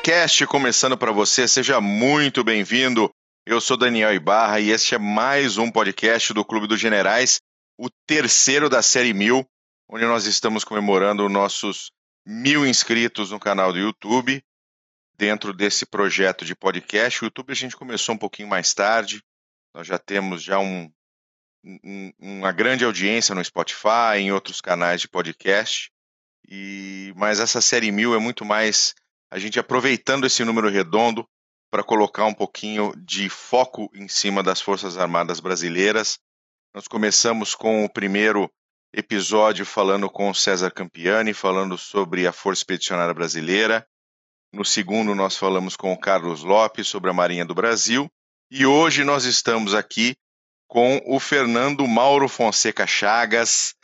Podcast começando para você, seja muito bem-vindo. Eu sou Daniel Ibarra e este é mais um podcast do Clube dos Generais, o terceiro da série mil, onde nós estamos comemorando nossos mil inscritos no canal do YouTube. Dentro desse projeto de podcast, o YouTube a gente começou um pouquinho mais tarde. Nós já temos já um, um, uma grande audiência no Spotify, em outros canais de podcast. E mas essa série mil é muito mais a gente aproveitando esse número redondo para colocar um pouquinho de foco em cima das Forças Armadas Brasileiras. Nós começamos com o primeiro episódio falando com o César Campiani, falando sobre a Força Expedicionária Brasileira. No segundo, nós falamos com o Carlos Lopes sobre a Marinha do Brasil. E hoje nós estamos aqui com o Fernando Mauro Fonseca Chagas,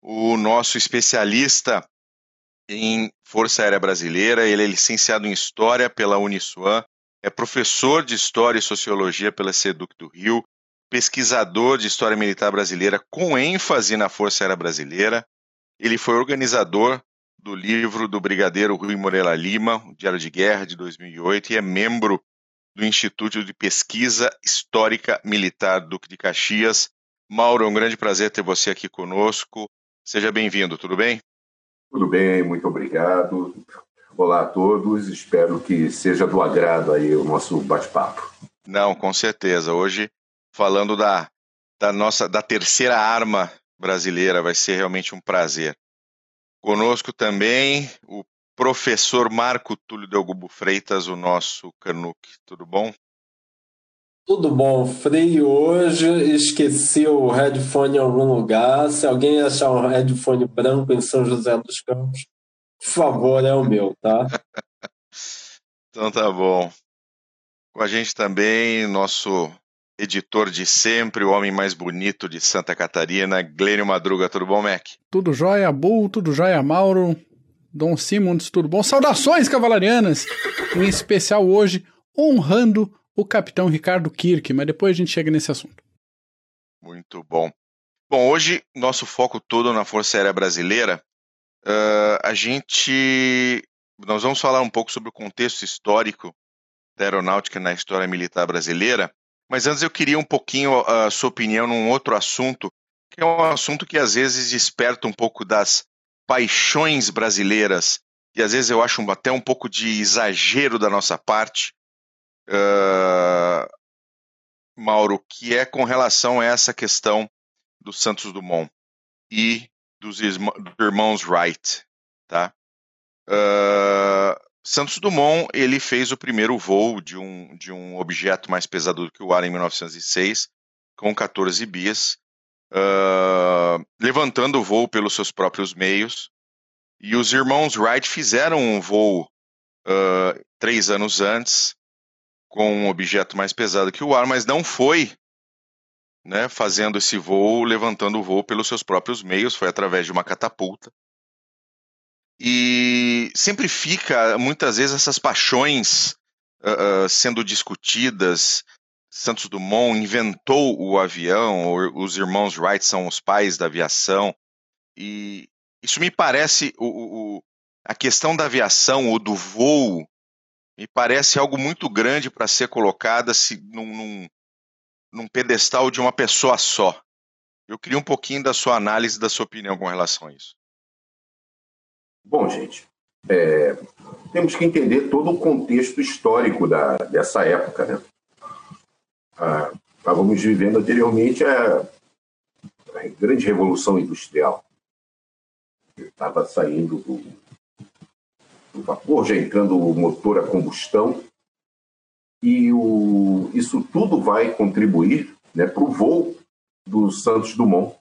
o nosso especialista em Força Aérea Brasileira. Ele é licenciado em História pela Uniswan, é professor de História e Sociologia pela SEDUC do Rio, pesquisador de História Militar Brasileira com ênfase na Força Aérea Brasileira. Ele foi organizador do livro do Brigadeiro Rui Moreira Lima, o Diário de Guerra de 2008, e é membro do Instituto de Pesquisa Histórica Militar Duque de Caxias. Mauro, é um grande prazer ter você aqui conosco. Seja bem-vindo, tudo bem? Tudo bem, muito obrigado. Olá a todos, espero que seja do agrado aí o nosso bate-papo. Não, com certeza. Hoje, falando da, da nossa da terceira arma brasileira, vai ser realmente um prazer. Conosco também o professor Marco Túlio Delgubo Freitas, o nosso Canuck. Tudo bom? Tudo bom, Frei. Hoje esqueci o headphone em algum lugar. Se alguém achar um headphone branco em São José dos Campos, por favor, é o meu, tá? então tá bom. Com a gente também, nosso editor de sempre, o homem mais bonito de Santa Catarina, Glênio Madruga. Tudo bom, Mac? Tudo jóia, Bull, tudo jóia, Mauro. Dom Simons, tudo bom? Saudações cavalarianas! Em especial hoje, honrando o capitão Ricardo Kirk, mas depois a gente chega nesse assunto. Muito bom. Bom, hoje nosso foco todo na Força Aérea Brasileira, uh, a gente, nós vamos falar um pouco sobre o contexto histórico da aeronáutica na história militar brasileira, mas antes eu queria um pouquinho a sua opinião num outro assunto, que é um assunto que às vezes desperta um pouco das paixões brasileiras e às vezes eu acho até um pouco de exagero da nossa parte, uh, Mauro, que é com relação a essa questão do Santos Dumont e dos irmãos Wright, tá? Uh, Santos Dumont ele fez o primeiro voo de um, de um objeto mais pesado do que o ar em 1906, com 14 bis, uh, levantando o voo pelos seus próprios meios. E os irmãos Wright fizeram um voo uh, três anos antes, com um objeto mais pesado que o ar, mas não foi né, fazendo esse voo, levantando o voo pelos seus próprios meios, foi através de uma catapulta. E sempre fica, muitas vezes, essas paixões uh, sendo discutidas. Santos Dumont inventou o avião, os irmãos Wright são os pais da aviação, e isso me parece o, o a questão da aviação ou do voo me parece algo muito grande para ser colocada se, num, num, num pedestal de uma pessoa só. Eu queria um pouquinho da sua análise, da sua opinião com relação a isso. Bom, gente, é, temos que entender todo o contexto histórico da, dessa época. Né? Ah, estávamos vivendo anteriormente a, a grande revolução industrial. Estava saindo do, o vapor já entrando o motor a combustão. E o, isso tudo vai contribuir né, para o voo do Santos Dumont,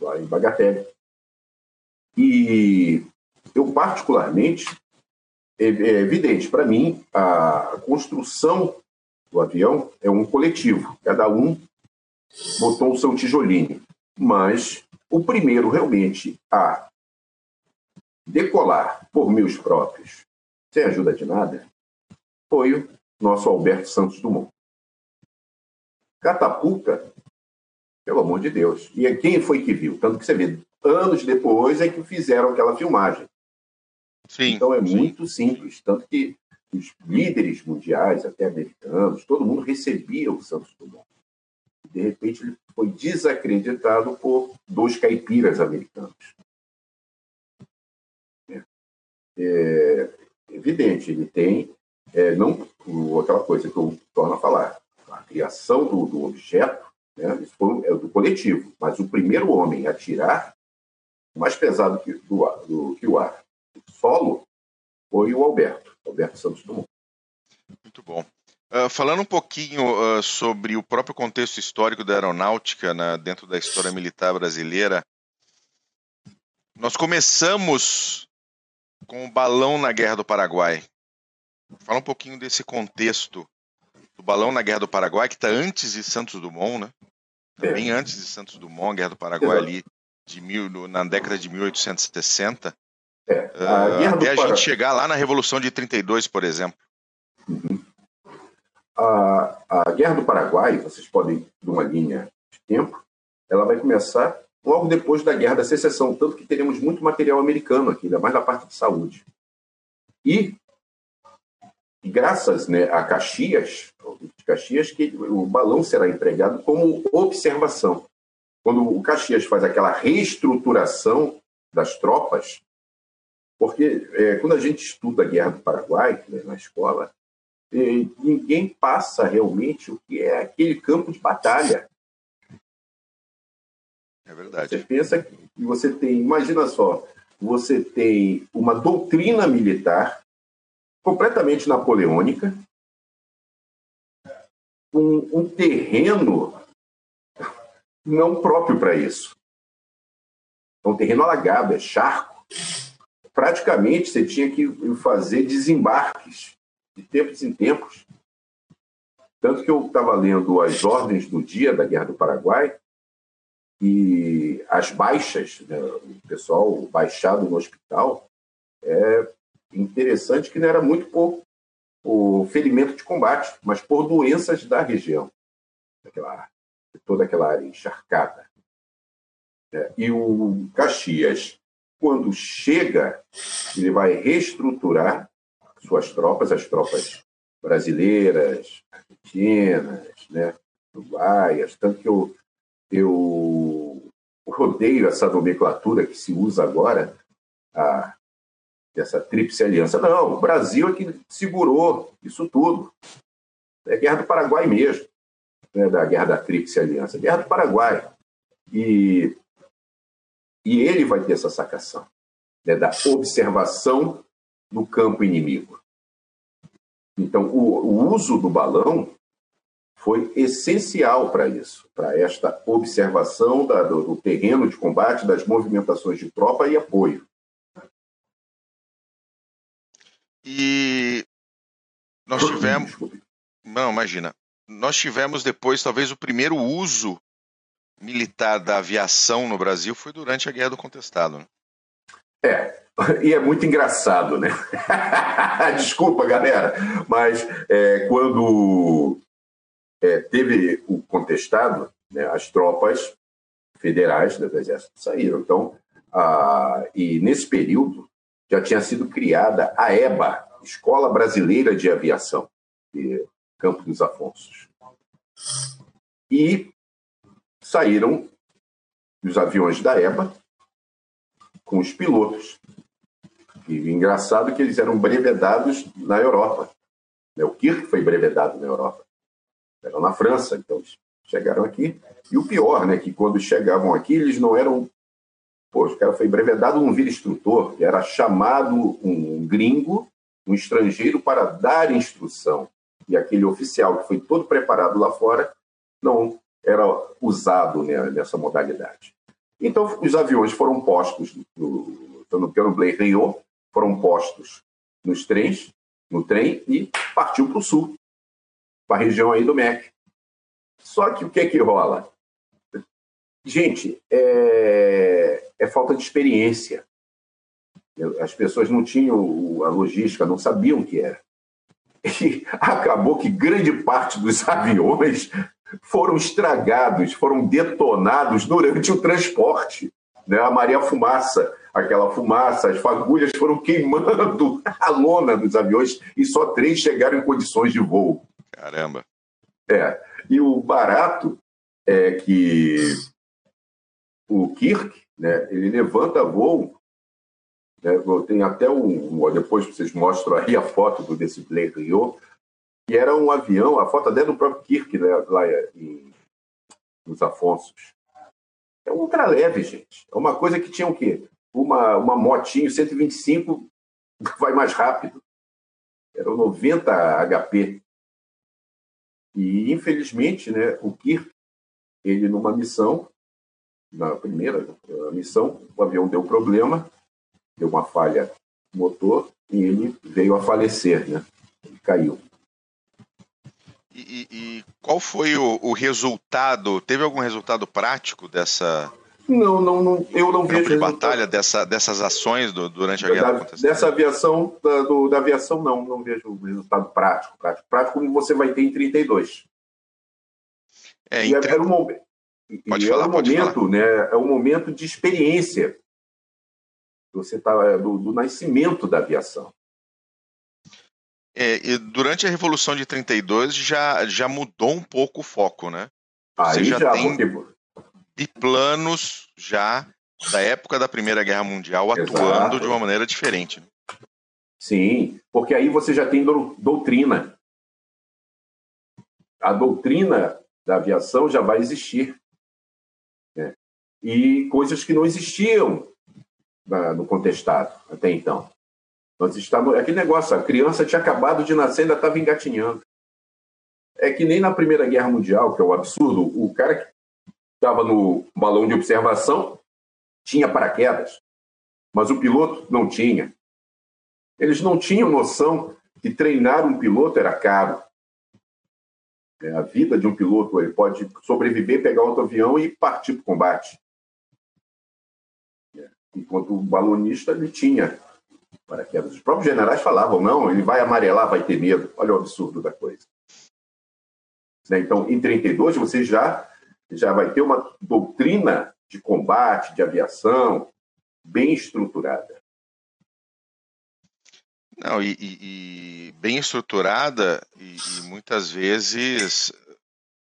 lá em Bagatelle. E eu, particularmente, é, é evidente, para mim, a construção do avião é um coletivo, cada um botou o seu tijolinho. Mas o primeiro realmente a decolar por meus próprios, sem ajuda de nada, foi o nosso Alberto Santos Dumont. Catapulta, pelo amor de Deus. E quem foi que viu? Tanto que você vê, anos depois é que fizeram aquela filmagem. Sim, então é sim. muito simples. Tanto que os líderes mundiais, até americanos, todo mundo recebia o Santos Dumont. De repente, ele foi desacreditado por dois caipiras americanos. É, evidente, ele tem, é, não aquela coisa que eu torno a falar, a criação do, do objeto, né, isso foi, é do coletivo, mas o primeiro homem a tirar, mais pesado que, do, do, que o ar, solo, foi o Alberto, Alberto Santos Dumont. Muito bom. Uh, falando um pouquinho uh, sobre o próprio contexto histórico da aeronáutica né, dentro da história militar brasileira, nós começamos com o balão na Guerra do Paraguai. Fala um pouquinho desse contexto do balão na Guerra do Paraguai, que está antes de Santos Dumont, né? É. Bem antes de Santos Dumont, a Guerra do Paraguai ali de mil, na década de 1860. É, a uh, até a gente chegar lá na Revolução de 32, por exemplo. Uhum. A, a Guerra do Paraguai, vocês podem de uma linha de tempo, ela vai começar logo depois da Guerra da Secessão, tanto que teremos muito material americano aqui, ainda mais na parte de saúde. E, graças né, a Caxias, Caxias, que o balão será empregado como observação. Quando o Caxias faz aquela reestruturação das tropas, porque é, quando a gente estuda a Guerra do Paraguai né, na escola, ninguém passa realmente o que é aquele campo de batalha. É verdade. Você pensa que você tem, imagina só, você tem uma doutrina militar completamente napoleônica, um, um terreno não próprio para isso. É um terreno alagado, é charco. Praticamente você tinha que fazer desembarques de tempos em tempos. Tanto que eu estava lendo as ordens do dia da Guerra do Paraguai e as baixas, né, o pessoal baixado no hospital, é interessante que não era muito por, por ferimento de combate, mas por doenças da região, daquela, toda aquela área encharcada. É, e o Caxias, quando chega, ele vai reestruturar suas tropas, as tropas brasileiras, argentinas, né, uruguaias, tanto que eu, eu rodeio essa nomenclatura que se usa agora, a, essa tríplice aliança. Não, o Brasil é que segurou isso tudo. É a Guerra do Paraguai mesmo, né, da Guerra da Tríplice Aliança. Guerra do Paraguai. E, e ele vai ter essa sacação né, da observação no campo inimigo. Então, o, o uso do balão foi essencial para isso, para esta observação da, do, do, terreno de combate, das movimentações de tropa e apoio. E nós tivemos. Não, imagina. Nós tivemos depois, talvez, o primeiro uso militar da aviação no Brasil foi durante a Guerra do Contestado. Né? É, e é muito engraçado, né? Desculpa, galera, mas é, quando é, teve o contestado, né, as tropas federais do Exército saíram. Então, a, e nesse período já tinha sido criada a EBA, Escola Brasileira de Aviação, de Campo dos Afonsos. E saíram os aviões da EBA com os pilotos. E engraçado que eles eram brevedados na Europa. Né, o Kirk foi brevedado na Europa. Eram na França, então chegaram aqui. E o pior, né, que quando chegavam aqui, eles não eram. Pô, o cara foi brevedado um vira-instrutor, era chamado um gringo, um estrangeiro, para dar instrução. E aquele oficial que foi todo preparado lá fora não era usado né, nessa modalidade. Então, os aviões foram postos no, no Rio, foram postos nos trens, no trem e partiu para o sul, para a região aí do MEC. Só que o que é que rola? Gente, é, é falta de experiência. As pessoas não tinham a logística, não sabiam o que era. E acabou que grande parte dos aviões foram estragados, foram detonados durante o transporte. Né? A Maria Fumaça, aquela fumaça, as fagulhas foram queimando a lona dos aviões e só três chegaram em condições de voo. Caramba. É. E o barato é que o Kirk, né, ele levanta voo. Né, tem até um. Depois vocês mostram aí a foto do, desse Blake Rio, que era um avião, a foto até do próprio Kirk, né, lá em, nos Afonsos. É um ultraleve, gente. É uma coisa que tinha o quê? Uma, uma motinho 125 vai mais rápido. Era o 90 HP. E, infelizmente, né, o Kirk, ele numa missão, na primeira missão, o avião deu problema, deu uma falha no motor e ele veio a falecer, né? Ele caiu. E, e, qual foi o, o, resultado? Teve algum resultado prático dessa? Não, não, não eu não vejo. de batalha dessa, dessas ações do, durante a guerra? Da, dessa aviação, da, do, da aviação, não, não vejo resultado prático, prático, prático como você vai ter em 32. É, e era um. Pode falar, é um momento, falar. né? É um momento de experiência. Você tá é, do, do nascimento da aviação. É, durante a Revolução de 32 já, já mudou um pouco o foco, né? Você Aí já, já tem porque... biplanos já da época da Primeira Guerra Mundial atuando Exato. de uma maneira diferente. Né? Sim, porque aí você já tem doutrina. A doutrina da aviação já vai existir. Né? E coisas que não existiam no contestado até então. Nós estávamos. Aquele negócio, a criança tinha acabado de nascer ainda estava engatinhando. É que nem na Primeira Guerra Mundial, que é o um absurdo, o cara que estava no balão de observação tinha paraquedas, mas o piloto não tinha. Eles não tinham noção que treinar um piloto era caro. É, a vida de um piloto, ele pode sobreviver, pegar outro avião e partir para o combate. É, enquanto o balonista, ele tinha paraquedas. Os próprios generais falavam, não, ele vai amarelar, vai ter medo. Olha o absurdo da coisa. Né? Então, em 32, você já, já vai ter uma doutrina de combate, de aviação, bem estruturada. Não, e, e, e bem estruturada e, e, muitas vezes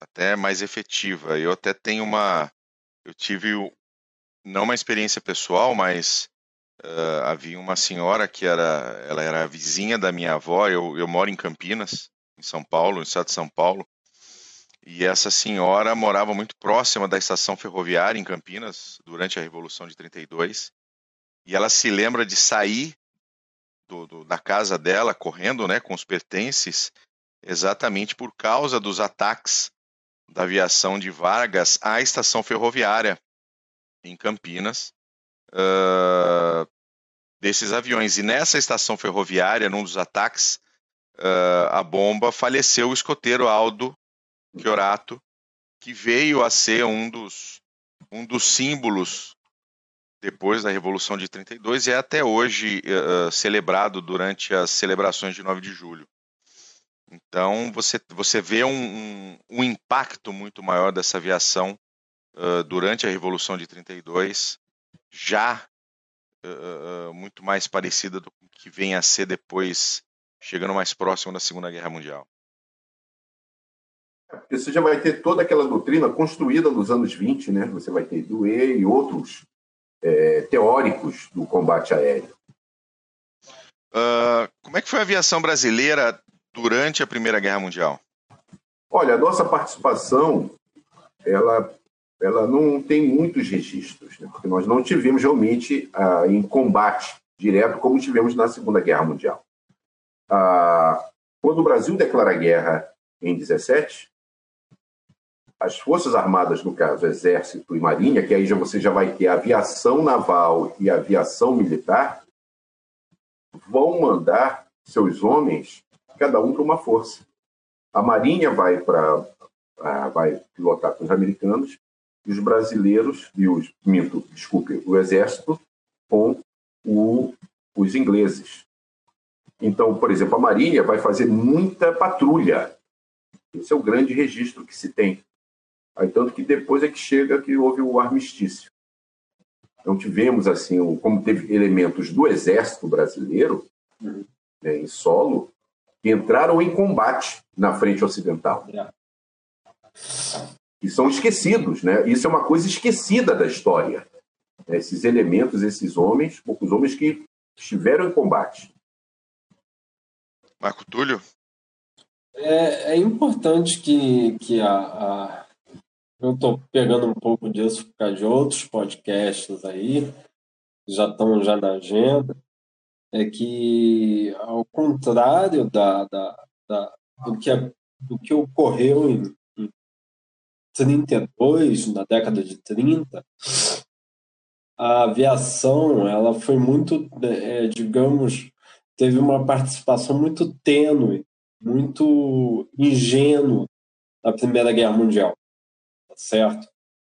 até mais efetiva. Eu até tenho uma. Eu tive não uma experiência pessoal, mas Uh, havia uma senhora que era, ela era vizinha da minha avó. Eu, eu moro em Campinas, em São Paulo, no estado de São Paulo. E essa senhora morava muito próxima da estação ferroviária em Campinas durante a Revolução de 32. E ela se lembra de sair do, do, da casa dela correndo, né, com os pertences, exatamente por causa dos ataques da aviação de Vargas à estação ferroviária em Campinas uh, desses aviões. E nessa estação ferroviária, num dos ataques, uh, a bomba faleceu o escoteiro Aldo Chiorato, que veio a ser um dos, um dos símbolos depois da Revolução de 32 e é até hoje uh, celebrado durante as celebrações de 9 de julho. Então você, você vê um, um, um impacto muito maior dessa aviação uh, durante a Revolução de 32 já uh, muito mais parecida do que vem a ser depois, chegando mais próximo da Segunda Guerra Mundial. Porque você já vai ter toda aquela doutrina construída nos anos 20, né? Você vai ter Dewey e outros é, teóricos do combate aéreo. Uh, como é que foi a aviação brasileira durante a Primeira Guerra Mundial? Olha, a nossa participação, ela ela não tem muitos registros, né? porque nós não tivemos realmente ah, em combate direto como tivemos na Segunda Guerra Mundial. Ah, quando o Brasil declara guerra em 17, as Forças Armadas, no caso Exército e Marinha, que aí já você já vai ter aviação naval e aviação militar, vão mandar seus homens, cada um para uma força. A Marinha vai para vai pilotar com os americanos os brasileiros e os minto, desculpe, o exército com o, os ingleses. Então, por exemplo, a Marinha vai fazer muita patrulha. Esse é o grande registro que se tem. Aí, tanto que depois é que chega que houve o armistício. não tivemos assim, como teve elementos do exército brasileiro uhum. né, em solo que entraram em combate na frente ocidental. É. E são esquecidos, né? Isso é uma coisa esquecida da história. Né? Esses elementos, esses homens, poucos homens que estiveram em combate. Marco Túlio? É, é importante que, que a, a... eu estou pegando um pouco disso por causa de outros podcasts aí, já estão já na agenda, é que, ao contrário da, da, da do, que, do que ocorreu em, em 32, na década de 30, a aviação ela foi muito, é, digamos, teve uma participação muito tênue, muito ingênua na Primeira Guerra Mundial, certo?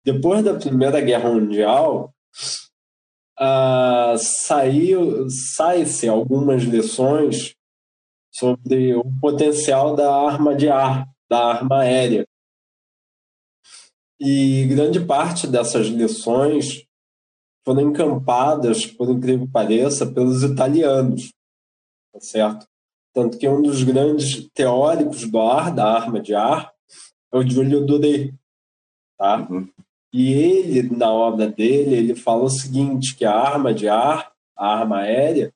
Depois da Primeira Guerra Mundial, ah, saiu sai-se algumas lições sobre o potencial da arma de ar, da arma aérea. E grande parte dessas lições foram encampadas, por incrível que pareça, pelos italianos, tá certo? Tanto que um dos grandes teóricos do ar, da arma de ar, é o Giulio Doré, tá? Uhum. E ele, na obra dele, ele fala o seguinte, que a arma de ar, a arma aérea,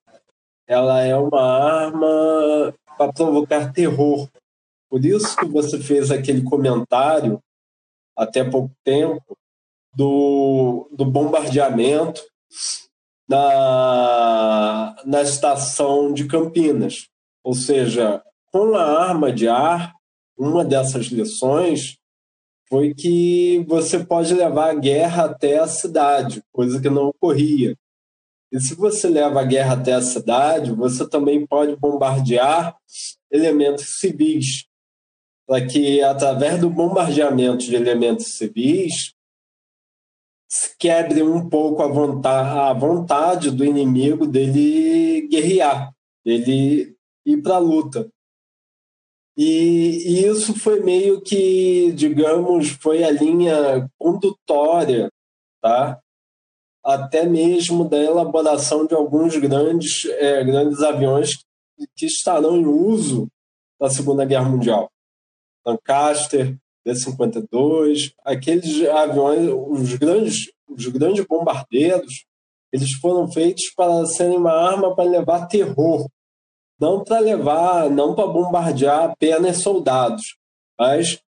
ela é uma arma para provocar terror. Por isso que você fez aquele comentário, até pouco tempo, do, do bombardeamento na, na estação de Campinas. Ou seja, com a arma de ar, uma dessas lições foi que você pode levar a guerra até a cidade, coisa que não ocorria. E se você leva a guerra até a cidade, você também pode bombardear elementos civis, para que, através do bombardeamento de elementos civis, se quebre um pouco a vontade, a vontade do inimigo dele guerrear, dele ir para a luta. E, isso foi meio que, digamos, foi a linha condutória, tá? até mesmo da elaboração de alguns grandes, é, grandes aviões que estarão em uso na Segunda Guerra Mundial. Lancaster, B-52, aqueles aviões, os grandes, os grandes bombardeiros, eles foram feitos para serem uma arma para levar terror não para levar, não para bombardear apenas soldados, mas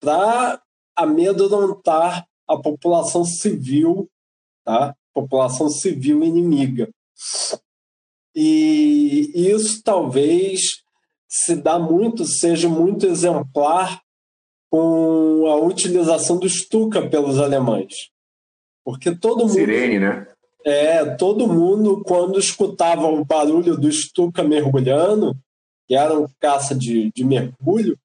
para amedrontar a população civil, tá? População civil inimiga. E isso talvez se dá muito, seja muito exemplar com a utilização do Stuka pelos alemães. Porque todo mundo. Sirene, né? É, todo mundo, quando escutava o barulho do Stuka mergulhando, que era um caça de, de mergulho,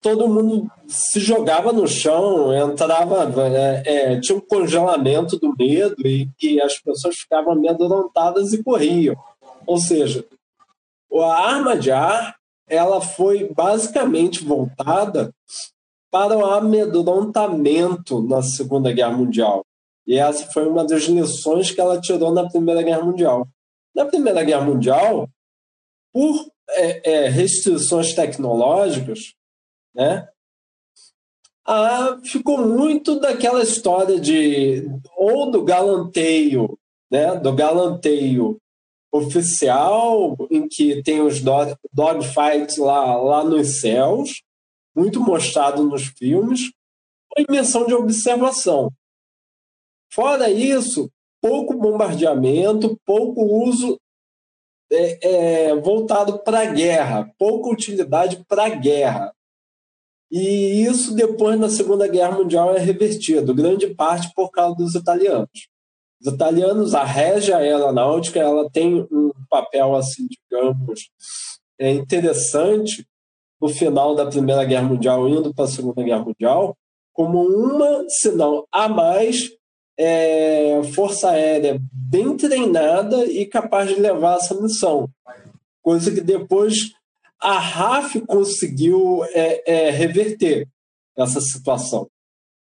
todo mundo se jogava no chão, entrava, é, é, tinha um congelamento do medo e, e as pessoas ficavam amedrontadas e corriam. Ou seja, a arma de ar ela foi basicamente voltada para o amedrontamento na Segunda Guerra Mundial. E essa foi uma das lições que ela tirou na Primeira Guerra Mundial. Na Primeira Guerra Mundial, por é, é, restrições tecnológicas, né, a, ficou muito daquela história de ou do galanteio, né, do galanteio oficial, em que tem os dogfights lá, lá nos céus, muito mostrado nos filmes, ou em missão de observação. Fora isso, pouco bombardeamento, pouco uso é, é, voltado para a guerra, pouca utilidade para a guerra. E isso depois na Segunda Guerra Mundial é revertido, grande parte por causa dos italianos. Os italianos, a régia aeronáutica, ela tem um papel assim, digamos, é interessante no final da Primeira Guerra Mundial, indo para a Segunda Guerra Mundial, como uma, se não a mais, é, força aérea bem treinada e capaz de levar essa missão. Coisa que depois a RAF conseguiu é, é, reverter essa situação.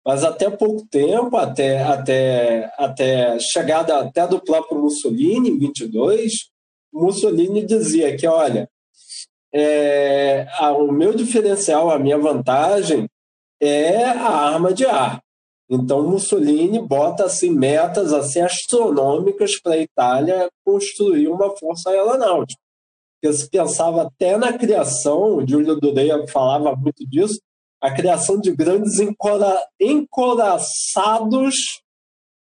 Mas até pouco tempo, até, até, até chegada até do próprio Mussolini, em 22, Mussolini dizia que, olha, é, a, o meu diferencial, a minha vantagem é a arma de ar. Então Mussolini bota assim metas assim astronômicas para a Itália construir uma força aeronáutica. Porque se pensava até na criação, o Júlio Dureia falava muito disso, a criação de grandes encora, encoraçados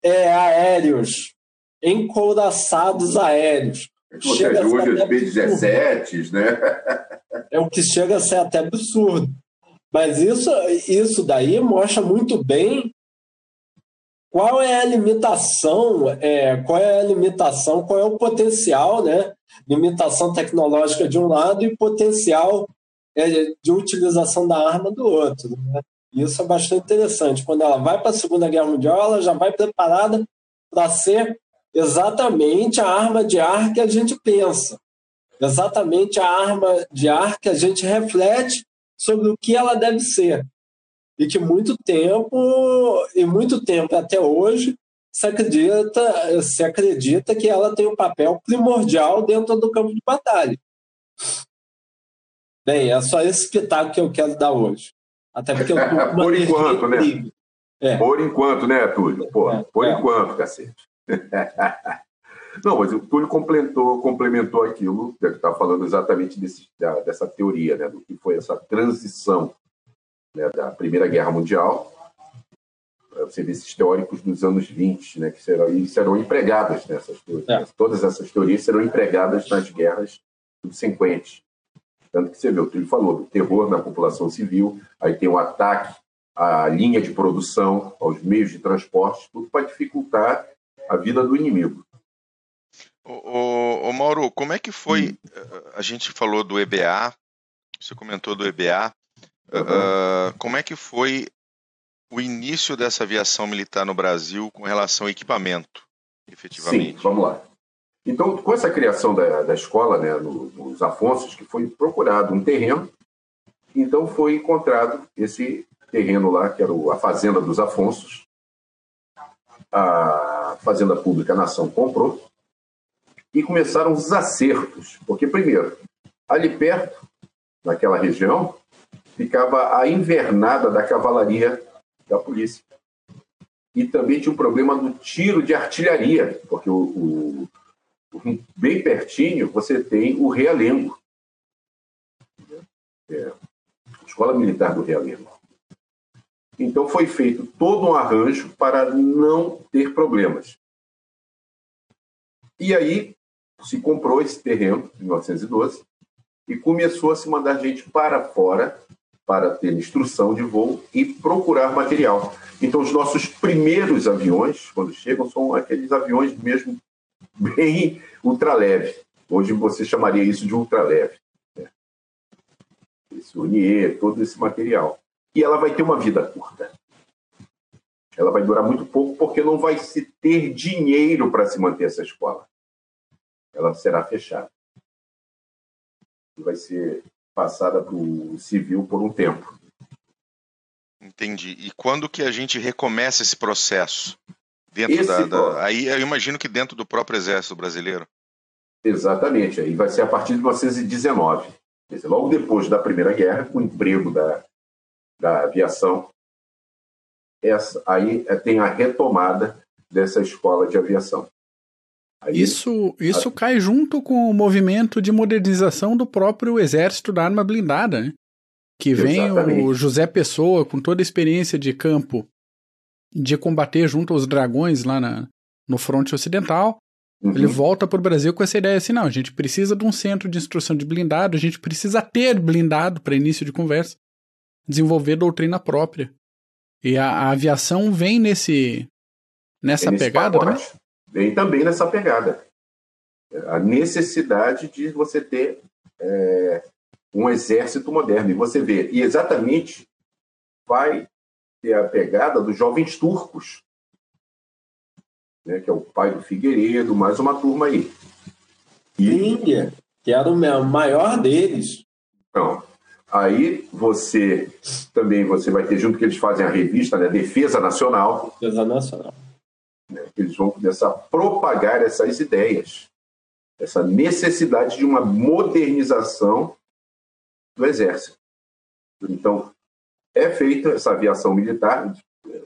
é, aéreos, encoraçados aéreos. Ou seja, hoje os B-17, né? É o que chega a ser até absurdo. Mas isso, isso daí mostra muito bem qual é a limitação, é, qual é a limitação, qual é o potencial, né? Limitação tecnológica de um lado e potencial é, de utilização da arma do outro. Né? Isso é bastante interessante. Quando ela vai para a Segunda Guerra Mundial, ela já vai preparada para ser exatamente a arma de ar que a gente pensa, exatamente a arma de ar que a gente reflete sobre o que ela deve ser. E que muito tempo, e muito tempo até hoje, se acredita, se acredita que ela tem um papel primordial dentro do campo de batalha. Bem, é só esse pitaco que eu quero dar hoje. Até porque eu Por enquanto, né? É. Por enquanto, né, Túlio? Pô, é, por é. enquanto, cacete. Não, mas o Túlio complementou, complementou aquilo, que está falando exatamente desse, da, dessa teoria, né, do que foi essa transição né, da Primeira Guerra Mundial para você ver esses teóricos dos anos 20, né, que serão, serão empregadas nessas teorias. É. Todas essas teorias serão empregadas nas guerras subsequentes. Tanto que você vê, o Túlio falou do terror na população civil, aí tem o ataque à linha de produção, aos meios de transporte, tudo para dificultar a vida do inimigo. O, o, Mauro, como é que foi? Hum. Eh, a gente falou do EBA, você comentou do EBA. Uhum. Uh, como é que foi o início dessa aviação militar no Brasil com relação ao equipamento, efetivamente? Sim, vamos lá. Então, com essa criação da, da escola, né, no, nos Afonsos, que foi procurado um terreno, então foi encontrado esse terreno lá, que era a Fazenda dos Afonsos. A Fazenda Pública Nação comprou e começaram os acertos, porque, primeiro, ali perto, naquela região, ficava a invernada da cavalaria da polícia. E também tinha um problema do tiro de artilharia, porque o, o, bem pertinho você tem o Realengo. É, Escola Militar do Realengo. Então foi feito todo um arranjo para não ter problemas. E aí se comprou esse terreno em 1912 e começou a se mandar gente para fora para ter instrução de voo e procurar material. Então, os nossos primeiros aviões, quando chegam, são aqueles aviões mesmo bem ultraleve. Hoje você chamaria isso de ultraleve. Né? Esse Unier, todo esse material. E ela vai ter uma vida curta. Ela vai durar muito pouco porque não vai se ter dinheiro para se manter essa escola. Ela será fechada. E vai ser passada para o civil por um tempo. Entendi. E quando que a gente recomeça esse processo? Dentro esse da, da, Aí eu imagino que dentro do próprio Exército Brasileiro. Exatamente. Aí vai ser a partir de 1919. Dizer, logo depois da Primeira Guerra, com o emprego da, da aviação, essa, aí é, tem a retomada dessa escola de aviação. Aí, isso isso a... cai junto com o movimento de modernização do próprio exército da arma blindada, né? Que vem Exatamente. o José Pessoa com toda a experiência de campo de combater junto aos dragões lá na, no fronte ocidental. Uhum. Ele volta para o Brasil com essa ideia assim: não, a gente precisa de um centro de instrução de blindado, a gente precisa ter blindado para início de conversa, desenvolver doutrina própria. E a, a aviação vem nesse nessa pegada pacote. também? Vem também nessa pegada. A necessidade de você ter é, um exército moderno. E você vê, e exatamente vai ter a pegada dos jovens turcos, né, que é o pai do Figueiredo, mais uma turma aí. E... Índia, que era o maior deles. Então, Aí você também você vai ter junto que eles fazem a revista, né, Defesa Nacional. Defesa Nacional. Né, eles vão começar a propagar essas ideias, essa necessidade de uma modernização do Exército. Então, é feita essa aviação militar,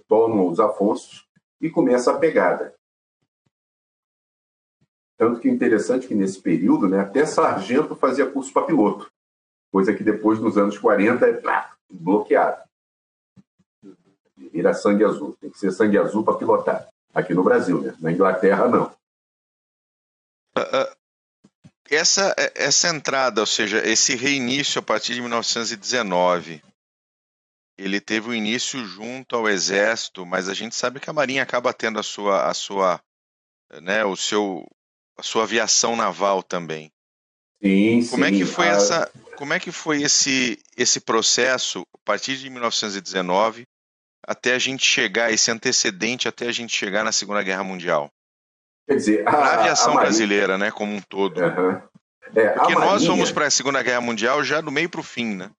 tomam os Afonsos e começa a pegada. Tanto que é interessante que nesse período, né, até sargento fazia curso para piloto, coisa que depois, nos anos 40, é pá, bloqueado. Vira sangue azul. Tem que ser sangue azul para pilotar. Aqui no Brasil, né? Na Inglaterra, não. Uh, uh, essa, essa entrada, ou seja, esse reinício a partir de 1919, ele teve o um início junto ao Exército, mas a gente sabe que a Marinha acaba tendo a sua, a sua, né, o seu, a sua aviação naval também. Sim, como sim. é que foi a... essa, como é que foi esse esse processo a partir de 1919 até a gente chegar esse antecedente até a gente chegar na Segunda Guerra Mundial? Quer dizer, a, a aviação a Marinha... brasileira, né, como um todo. Uhum. É, Porque Marinha... nós vamos para a Segunda Guerra Mundial já do meio para o fim, né?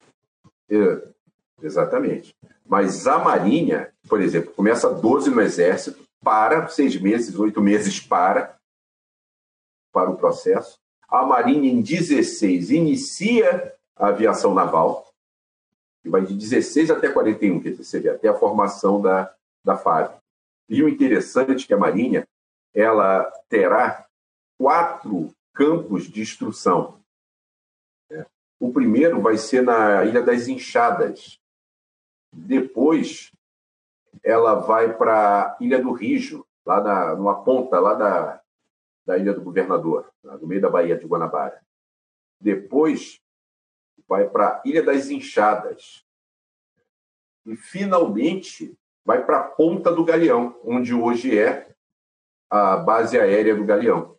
É, exatamente. Mas a Marinha, por exemplo, começa 12 no Exército, para seis meses, oito meses para para o processo. A Marinha, em 16, inicia a aviação naval, que vai de 16 até 41, quer dizer, seria até a formação da, da FAB. E o interessante é que a Marinha ela terá quatro campos de instrução. O primeiro vai ser na Ilha das Inchadas. Depois, ela vai para a Ilha do Rijo, lá na, numa ponta lá da, da Ilha do Governador, no meio da Baía de Guanabara. Depois, vai para a Ilha das Inchadas. E, finalmente, vai para a Ponta do Galeão, onde hoje é a base aérea do Galeão.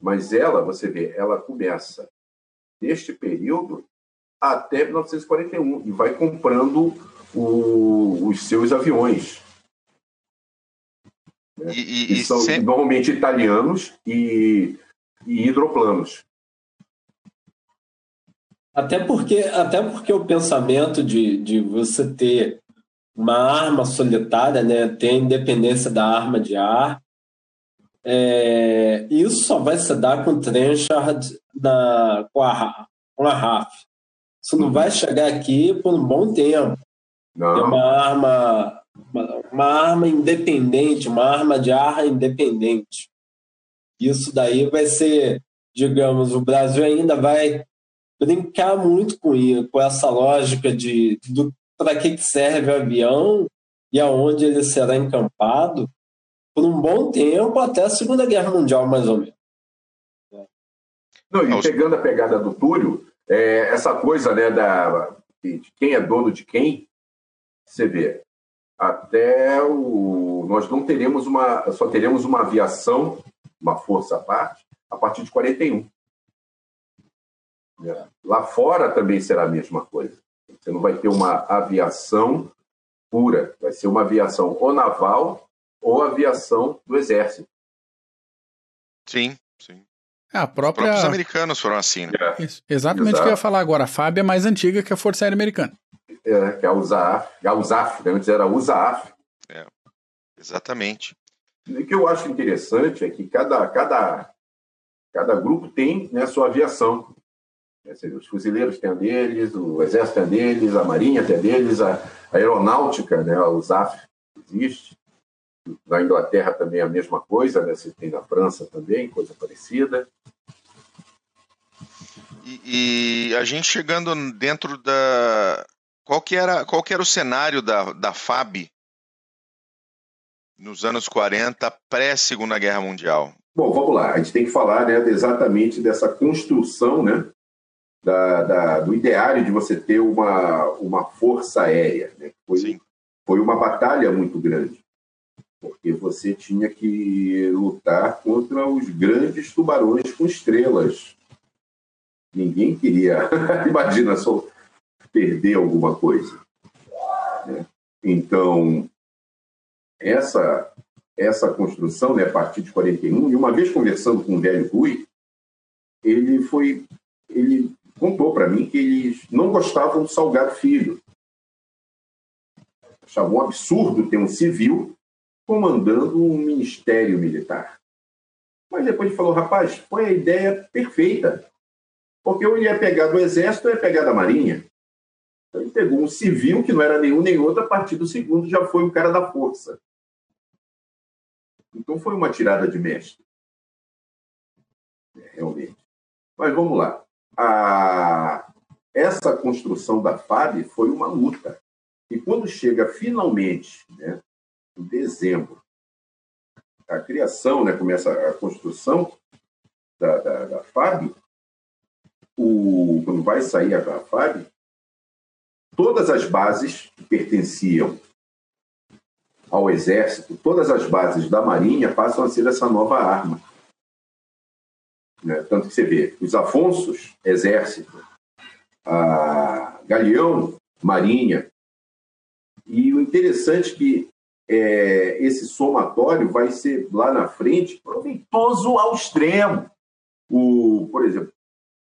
Mas ela, você vê, ela começa deste período até 1941 e vai comprando o, os seus aviões. Né? E, e, e são sempre... normalmente italianos e, e hidroplanos. Até porque, até porque o pensamento de, de você ter uma arma solitária, né, ter independência da arma de ar, é, isso só vai se dar com o Trenchard na, com, a, com a RAF. Isso não vai chegar aqui por um bom tempo. Não. É uma arma uma, uma arma independente, uma arma de ar independente. Isso daí vai ser, digamos, o Brasil ainda vai brincar muito com isso, com essa lógica de para que serve o avião e aonde ele será encampado por um bom tempo até a Segunda Guerra Mundial, mais ou menos. Não, e pegando a pegada do Túlio, é, essa coisa né, da, de quem é dono de quem, você vê, até o. Nós não teremos uma. Só teremos uma aviação, uma força à parte, a partir de 41. É. Lá fora também será a mesma coisa. Você não vai ter uma aviação pura, vai ser uma aviação ou naval ou aviação do exército. Sim, sim. É, a própria... Os próprios americanos foram assim, né? É. Exatamente o que eu ia falar agora. A FAB é mais antiga que a Força Aérea Americana é, que é a USAF, a USAF, né? antes era a USAF. É, exatamente. o que eu acho interessante é que cada, cada, cada grupo tem né, sua aviação. Os fuzileiros têm a deles, o exército tem a deles, a marinha tem a deles, a, aeronáutica, né, a USAF existe. Na Inglaterra também é a mesma coisa, né? Você tem na França também, coisa parecida. E, e, a gente chegando dentro da, qual que era, qual que era o cenário da, da FAB nos anos 40, pré-Segunda Guerra Mundial? Bom, vamos lá. A gente tem que falar né, exatamente dessa construção né, da, da, do ideário de você ter uma, uma força aérea. Né? Foi, foi uma batalha muito grande, porque você tinha que lutar contra os grandes tubarões com estrelas. Ninguém queria. Imagina só perder alguma coisa. Né? Então, essa, essa construção, né, a partir de 41, e uma vez conversando com o velho Rui, ele foi, ele contou para mim que eles não gostavam do Salgado Filho. Achavam um absurdo ter um civil comandando um ministério militar. Mas depois ele falou, rapaz, foi a ideia perfeita. Porque ou ele ia pegar do exército ou ia pegar da marinha. Então ele pegou um civil que não era nenhum nem outro, a partir do segundo já foi um cara da força. Então foi uma tirada de mestre. É, realmente. Mas vamos lá. A... Essa construção da FAB foi uma luta. E quando chega finalmente, né, em dezembro, a criação, né, começa a construção da, da, da FAB, o, quando vai sair a FAB, todas as bases que pertenciam ao Exército, todas as bases da Marinha passam a ser essa nova arma. Né? Tanto que você vê os Afonsos, Exército, a Galeão, Marinha. E o interessante é que é, esse somatório vai ser lá na frente proveitoso ao extremo. O, por exemplo,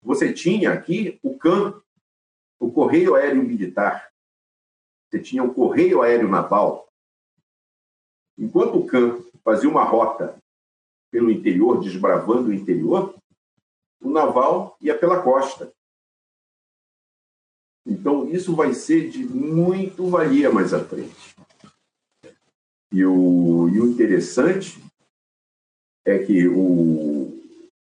você tinha aqui o CAN, o Correio Aéreo Militar. Você tinha o Correio Aéreo Naval. Enquanto o CAN fazia uma rota pelo interior, desbravando o interior, o naval ia pela costa. Então, isso vai ser de muito valia mais à frente. E o, e o interessante é que, o,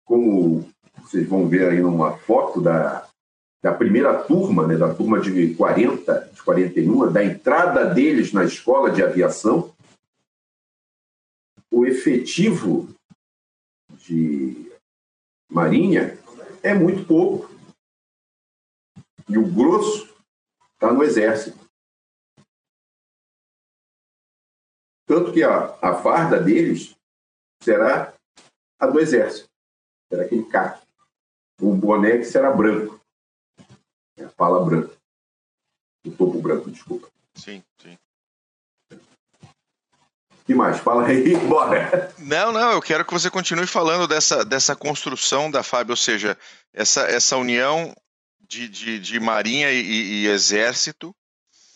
como vocês vão ver aí numa foto da, da primeira turma, né, da turma de 40, de 41, da entrada deles na escola de aviação, o efetivo de marinha é muito pouco. E o grosso está no exército. Tanto que a, a farda deles será a do exército. Será aquele caque. O boné que será branco. É a pala branca. O topo branco, desculpa. Sim, sim que mais? Fala aí, bora. Não, não, eu quero que você continue falando dessa, dessa construção da FAB, ou seja, essa, essa união de, de, de Marinha e, e Exército.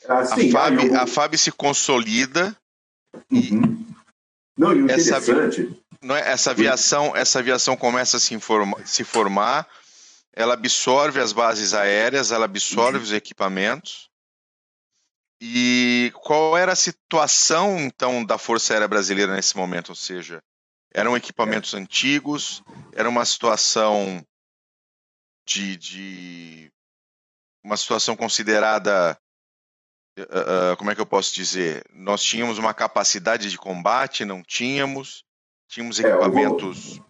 Ah, sim, a, FAB, vou... a FAB se consolida. Uhum. Não, e o essa, interessante. Não é, essa, aviação, essa aviação começa a se, informa, se formar, ela absorve as bases aéreas, ela absorve uhum. os equipamentos. E qual era a situação, então, da Força Aérea Brasileira nesse momento? Ou seja, eram equipamentos é. antigos, era uma situação de, de uma situação considerada, uh, como é que eu posso dizer? Nós tínhamos uma capacidade de combate, não tínhamos, tínhamos equipamentos.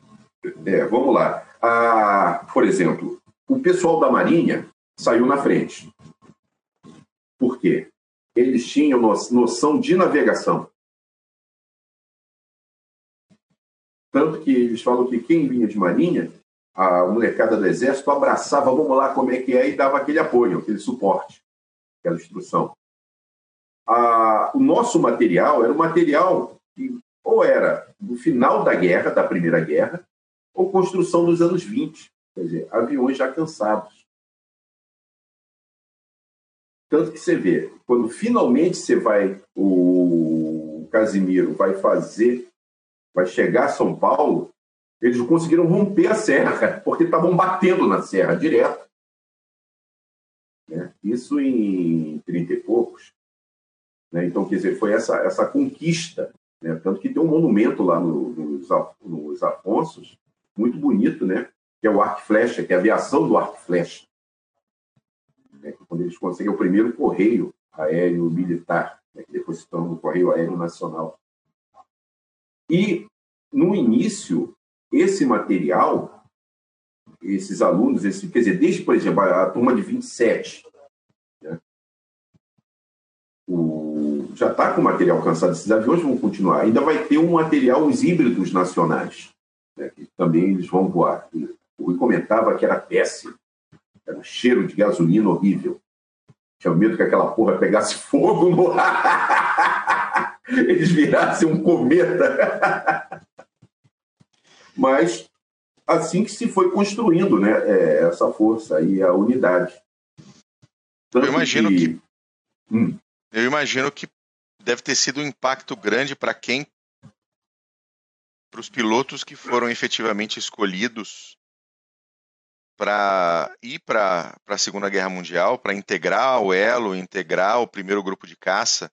É, vou, é, vamos lá. Ah, por exemplo, o pessoal da Marinha saiu na frente. Por quê? Eles tinham noção de navegação. Tanto que eles falam que quem vinha de marinha, a molecada do exército abraçava, vamos lá, como é que é, e dava aquele apoio, aquele suporte, aquela instrução. o nosso material era um material que ou era do final da guerra, da Primeira Guerra, ou construção dos anos 20, quer dizer, aviões já cansados. Tanto que você vê, quando finalmente você vai, o Casimiro vai fazer, vai chegar a São Paulo, eles conseguiram romper a serra, porque estavam batendo na serra direto. Né? Isso em 30 e poucos. Né? Então, quer dizer, foi essa, essa conquista. Né? Tanto que tem um monumento lá no, nos, nos Afonsos, muito bonito, né? que é o arco flecha, que é a aviação do arco flecha né, quando eles conseguem o primeiro correio aéreo militar, né, que depois se torna o Correio Aéreo Nacional. E, no início, esse material, esses alunos, esse, quer dizer, desde, por exemplo, a, a turma de 27, né, o, já está com o material cansado, esses aviões vão continuar. Ainda vai ter um material, os híbridos nacionais, né, que também eles vão voar. O Rui comentava que era péssimo. Era um cheiro de gasolina horrível. Tinha medo que aquela porra pegasse fogo no ar. Eles virassem um cometa. Mas assim que se foi construindo né, é, essa força e a unidade. Tanto eu imagino que, que hum. eu imagino que deve ter sido um impacto grande para quem para os pilotos que foram efetivamente escolhidos para ir para a Segunda Guerra Mundial, para integrar o elo, integrar o primeiro grupo de caça,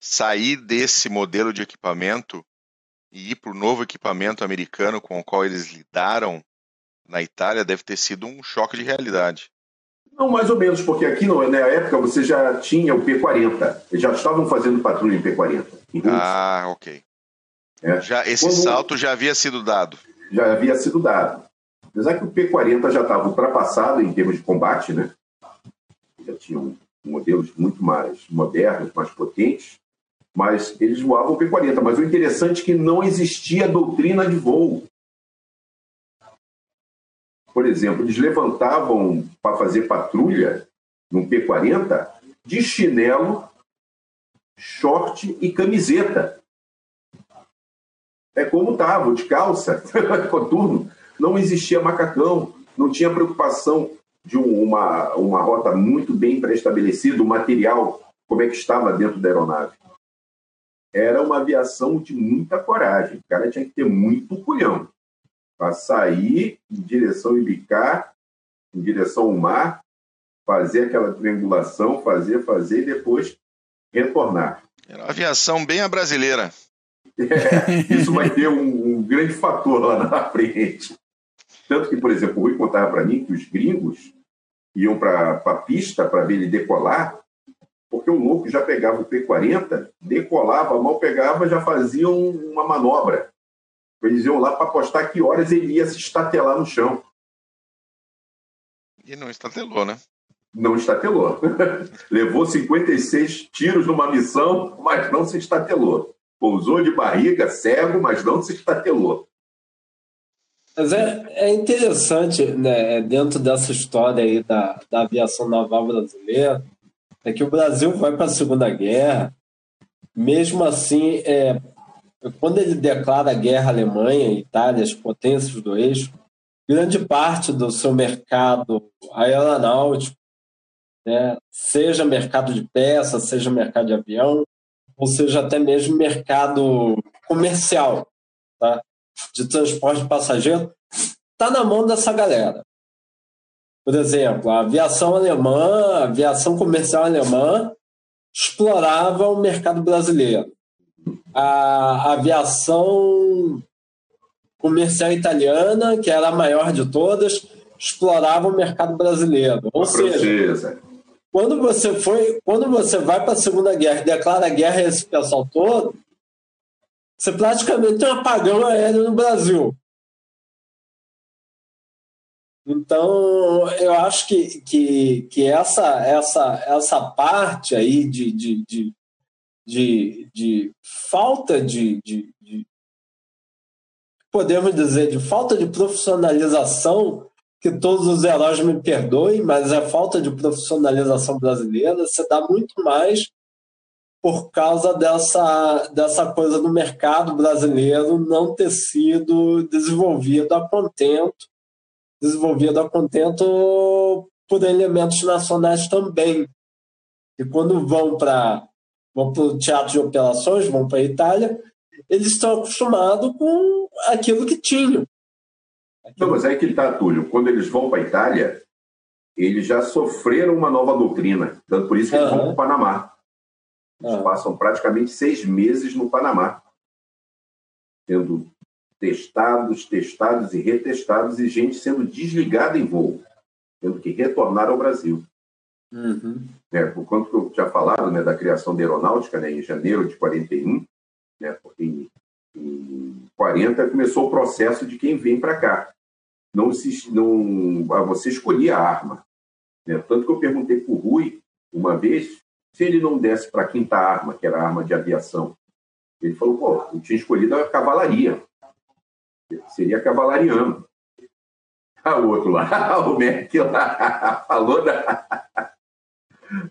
sair desse modelo de equipamento e ir para o novo equipamento americano com o qual eles lidaram na Itália, deve ter sido um choque de realidade. Não, mais ou menos, porque aqui na época você já tinha o P-40. Eles já estavam fazendo patrulha em P-40. Ah, ok. É. Já, esse Quando... salto já havia sido dado. Já havia sido dado. Apesar que o P-40 já estava ultrapassado em termos de combate, né? Já tinham modelos muito mais modernos, mais potentes, mas eles voavam o P-40. Mas o interessante é que não existia doutrina de voo. Por exemplo, eles levantavam para fazer patrulha no P-40 de chinelo, short e camiseta. É como estava, de calça, coturno. Não existia macacão, não tinha preocupação de uma, uma rota muito bem pré-estabelecida, o material, como é que estava dentro da aeronave. Era uma aviação de muita coragem. O cara tinha que ter muito culhão para sair em direção Ibicá, em direção ao mar, fazer aquela triangulação, fazer, fazer e depois retornar. Era uma aviação bem a brasileira. É, isso vai ter um, um, grande fator lá na frente. Tanto que, por exemplo, o Rui contava para mim que os gringos iam para a pista para ver ele decolar, porque o louco já pegava o P-40, decolava, mal pegava, já faziam uma manobra. Eles iam lá para apostar que horas ele ia se estatelar no chão. E não estatelou, né? Não estatelou. Levou 56 tiros numa missão, mas não se estatelou. Pousou de barriga, cego, mas não se estatelou. Mas é, é interessante, né, dentro dessa história aí da, da aviação naval brasileira, é que o Brasil vai para a Segunda Guerra, mesmo assim, é, quando ele declara guerra à Alemanha e Itália, as potências do eixo, grande parte do seu mercado aeronáutico, né, seja mercado de peça, seja mercado de avião, ou seja até mesmo mercado comercial, tá? De transporte de passageiro, está na mão dessa galera. Por exemplo, a aviação alemã, a aviação comercial alemã explorava o mercado brasileiro a aviação comercial italiana, que era a maior de todas, explorava o mercado brasileiro. Ou seja, francesa. quando você foi, quando você vai para a Segunda Guerra e declara guerra a esse pessoal todo, você praticamente tem um apagão aéreo no Brasil. Então, eu acho que, que, que essa, essa, essa parte aí de, de, de de, de falta de, de, de, podemos dizer, de falta de profissionalização, que todos os heróis me perdoem, mas é falta de profissionalização brasileira, se dá muito mais por causa dessa, dessa coisa do mercado brasileiro não ter sido desenvolvido a contento, desenvolvido a contento por elementos nacionais também. E quando vão para vão o teatro de operações, vão para a Itália, eles estão acostumados com aquilo que tinham. Aquilo... Não, mas é que está, Túlio. Quando eles vão para a Itália, eles já sofreram uma nova doutrina. Tanto por isso que eles vão para o Panamá. Eles uhum. passam praticamente seis meses no Panamá, sendo testados, testados e retestados, e gente sendo desligada em voo, tendo que retornar ao Brasil. Uhum. É, por quanto que eu tinha falado né, da criação da aeronáutica né, em janeiro de 41, né, porque em, em 40 começou o processo de quem vem para cá. Não, se, não você escolhia a arma. Né? Tanto que eu perguntei para o Rui uma vez se ele não desse para a quinta arma, que era a arma de aviação. Ele falou, pô, eu tinha escolhido a cavalaria. Seria cavalariano. Ah, o outro lá, o Merck lá, falou da,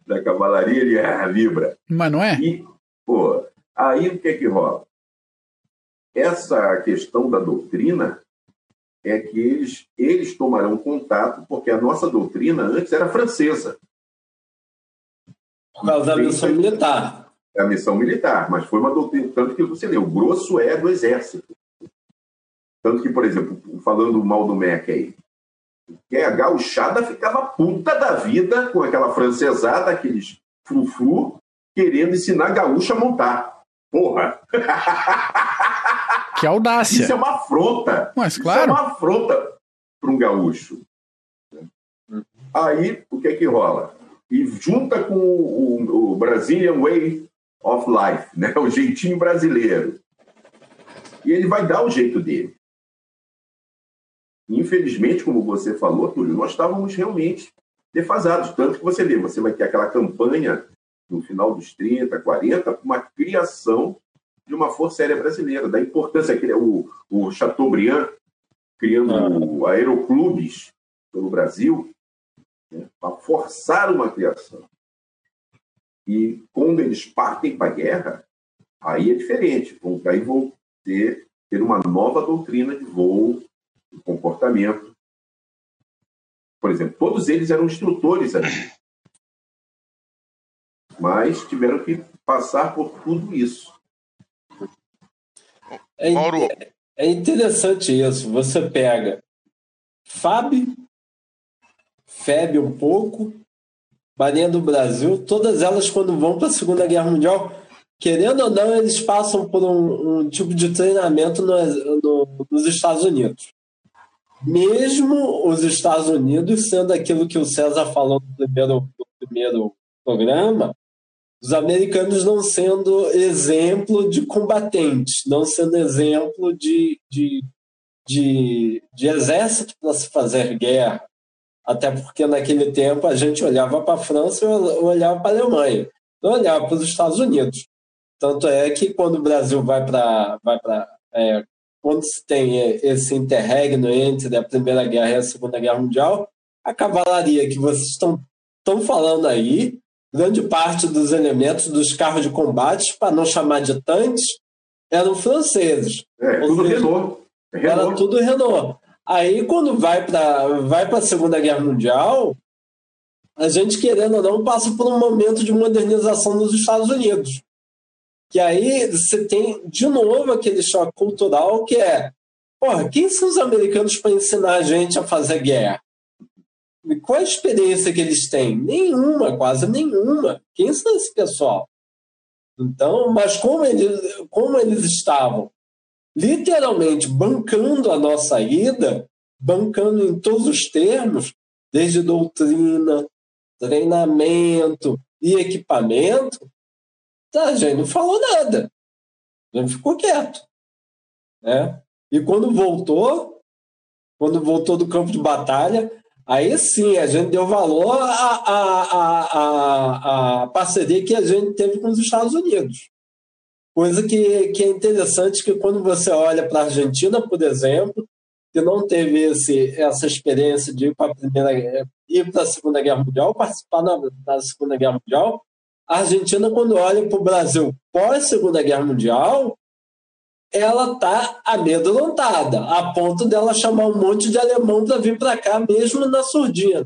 da cavalaria, ele é vibra. Mas não é? E, pô, aí o que é que rola? Essa questão da doutrina é que eles, eles tomarão contato, porque a nossa doutrina antes era francesa. Por causa da missão militar. É a missão militar, mas foi uma doutrina, tanto que você lê, o grosso é do exército. Tanto que, por exemplo, falando mal do MEC aí, que a gauchada ficava puta da vida com aquela francesada, aqueles frufru, querendo ensinar gaúcha a montar. Porra! Que audácia! Isso é uma afronta. Mas claro. Isso é uma afronta para um gaúcho. Aí, o que é que rola? E junta com o, o Brazilian Way of Life, né? o jeitinho brasileiro. E ele vai dar o jeito dele. Infelizmente, como você falou, Túlio, nós estávamos realmente defasados. Tanto que você vê, você vai ter aquela campanha no final dos 30, 40, uma criação de uma Força Aérea Brasileira, da importância que o, o Chateaubriand criando ah. aeroclubes pelo Brasil né, para forçar uma criação. E quando eles partem para a guerra, aí é diferente. Aí vão ter, ter uma nova doutrina de voo, de comportamento. Por exemplo, todos eles eram instrutores ali. Mas tiveram que passar por tudo isso. É, Mauro. é interessante isso. Você pega FAB, FEB um pouco, Marinha do Brasil, todas elas quando vão para a Segunda Guerra Mundial, querendo ou não, eles passam por um, um tipo de treinamento no, no, nos Estados Unidos. Mesmo os Estados Unidos sendo aquilo que o César falou no primeiro, no primeiro programa, os americanos não sendo exemplo de combatentes, não sendo exemplo de, de, de, de exército para se fazer guerra. Até porque naquele tempo a gente olhava para a França e olhava para a Alemanha, não olhava para os Estados Unidos. Tanto é que quando o Brasil vai para. Vai é, quando se tem esse interregno entre a Primeira Guerra e a Segunda Guerra Mundial, a cavalaria que vocês estão, estão falando aí grande parte dos elementos dos carros de combate, para não chamar de tanques, eram franceses. É, tudo seja, Renault. Renault. Era tudo Renault. Aí, quando vai para vai a Segunda Guerra Mundial, a gente, querendo ou não, passa por um momento de modernização nos Estados Unidos. Que aí você tem, de novo, aquele choque cultural que é porra, quem são os americanos para ensinar a gente a fazer guerra? Qual a experiência que eles têm? Nenhuma, quase nenhuma. Quem são esse pessoal? Então, mas como eles, como eles estavam literalmente bancando a nossa ida, bancando em todos os termos, desde doutrina, treinamento e equipamento, a gente não falou nada. A gente ficou quieto. Né? E quando voltou, quando voltou do campo de batalha, Aí sim, a gente deu valor à, à, à, à, parceria que a gente teve com os Estados Unidos. Coisa que, que é interessante que quando você olha para a Argentina, por exemplo, que não teve esse, essa experiência de ir para a primeira ir para a Segunda Guerra Mundial, participar da, da Segunda Guerra Mundial, a Argentina, quando olha para o Brasil pós Segunda Guerra Mundial, ela tá amedrontada, a ponto dela chamar um monte de alemão para vir para cá, mesmo na surdina.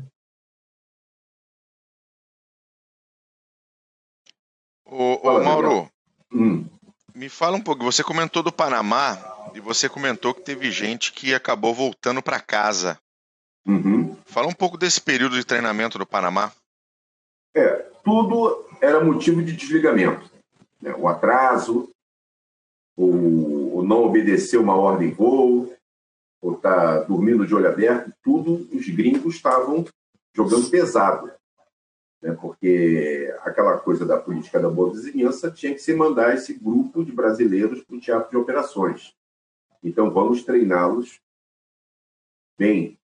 Ô, ô Mauro, hum. Me fala um pouco. Você comentou do Panamá e você comentou que teve gente que acabou voltando para casa. Uhum. Fala um pouco desse período de treinamento do Panamá. É, tudo era motivo de desligamento. Né? O atraso, ou, ou não obedecer uma ordem voo, ou está dormindo de olho aberto, tudo os gringos estavam jogando pesado. Né? Porque aquela coisa da política da boa vizinhança tinha que se mandar esse grupo de brasileiros para o teatro de operações. Então vamos treiná-los bem.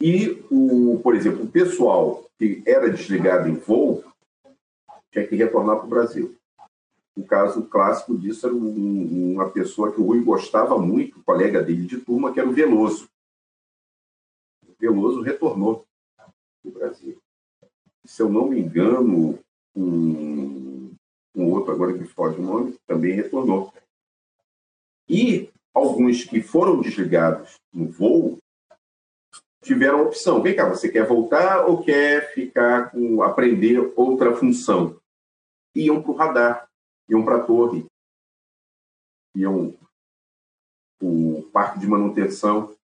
E, o, por exemplo, o pessoal que era desligado em voo tinha que retornar para o Brasil. O caso clássico disso era um, uma pessoa que o Rui gostava muito, um colega dele de turma, que era o Veloso. O Veloso retornou para o Brasil. Se eu não me engano, um, um outro, agora que foge o nome, também retornou. E alguns que foram desligados no voo tiveram a opção. Vem cá, você quer voltar ou quer ficar com aprender outra função? Iam para o radar, iam para a torre, iam o parque de manutenção.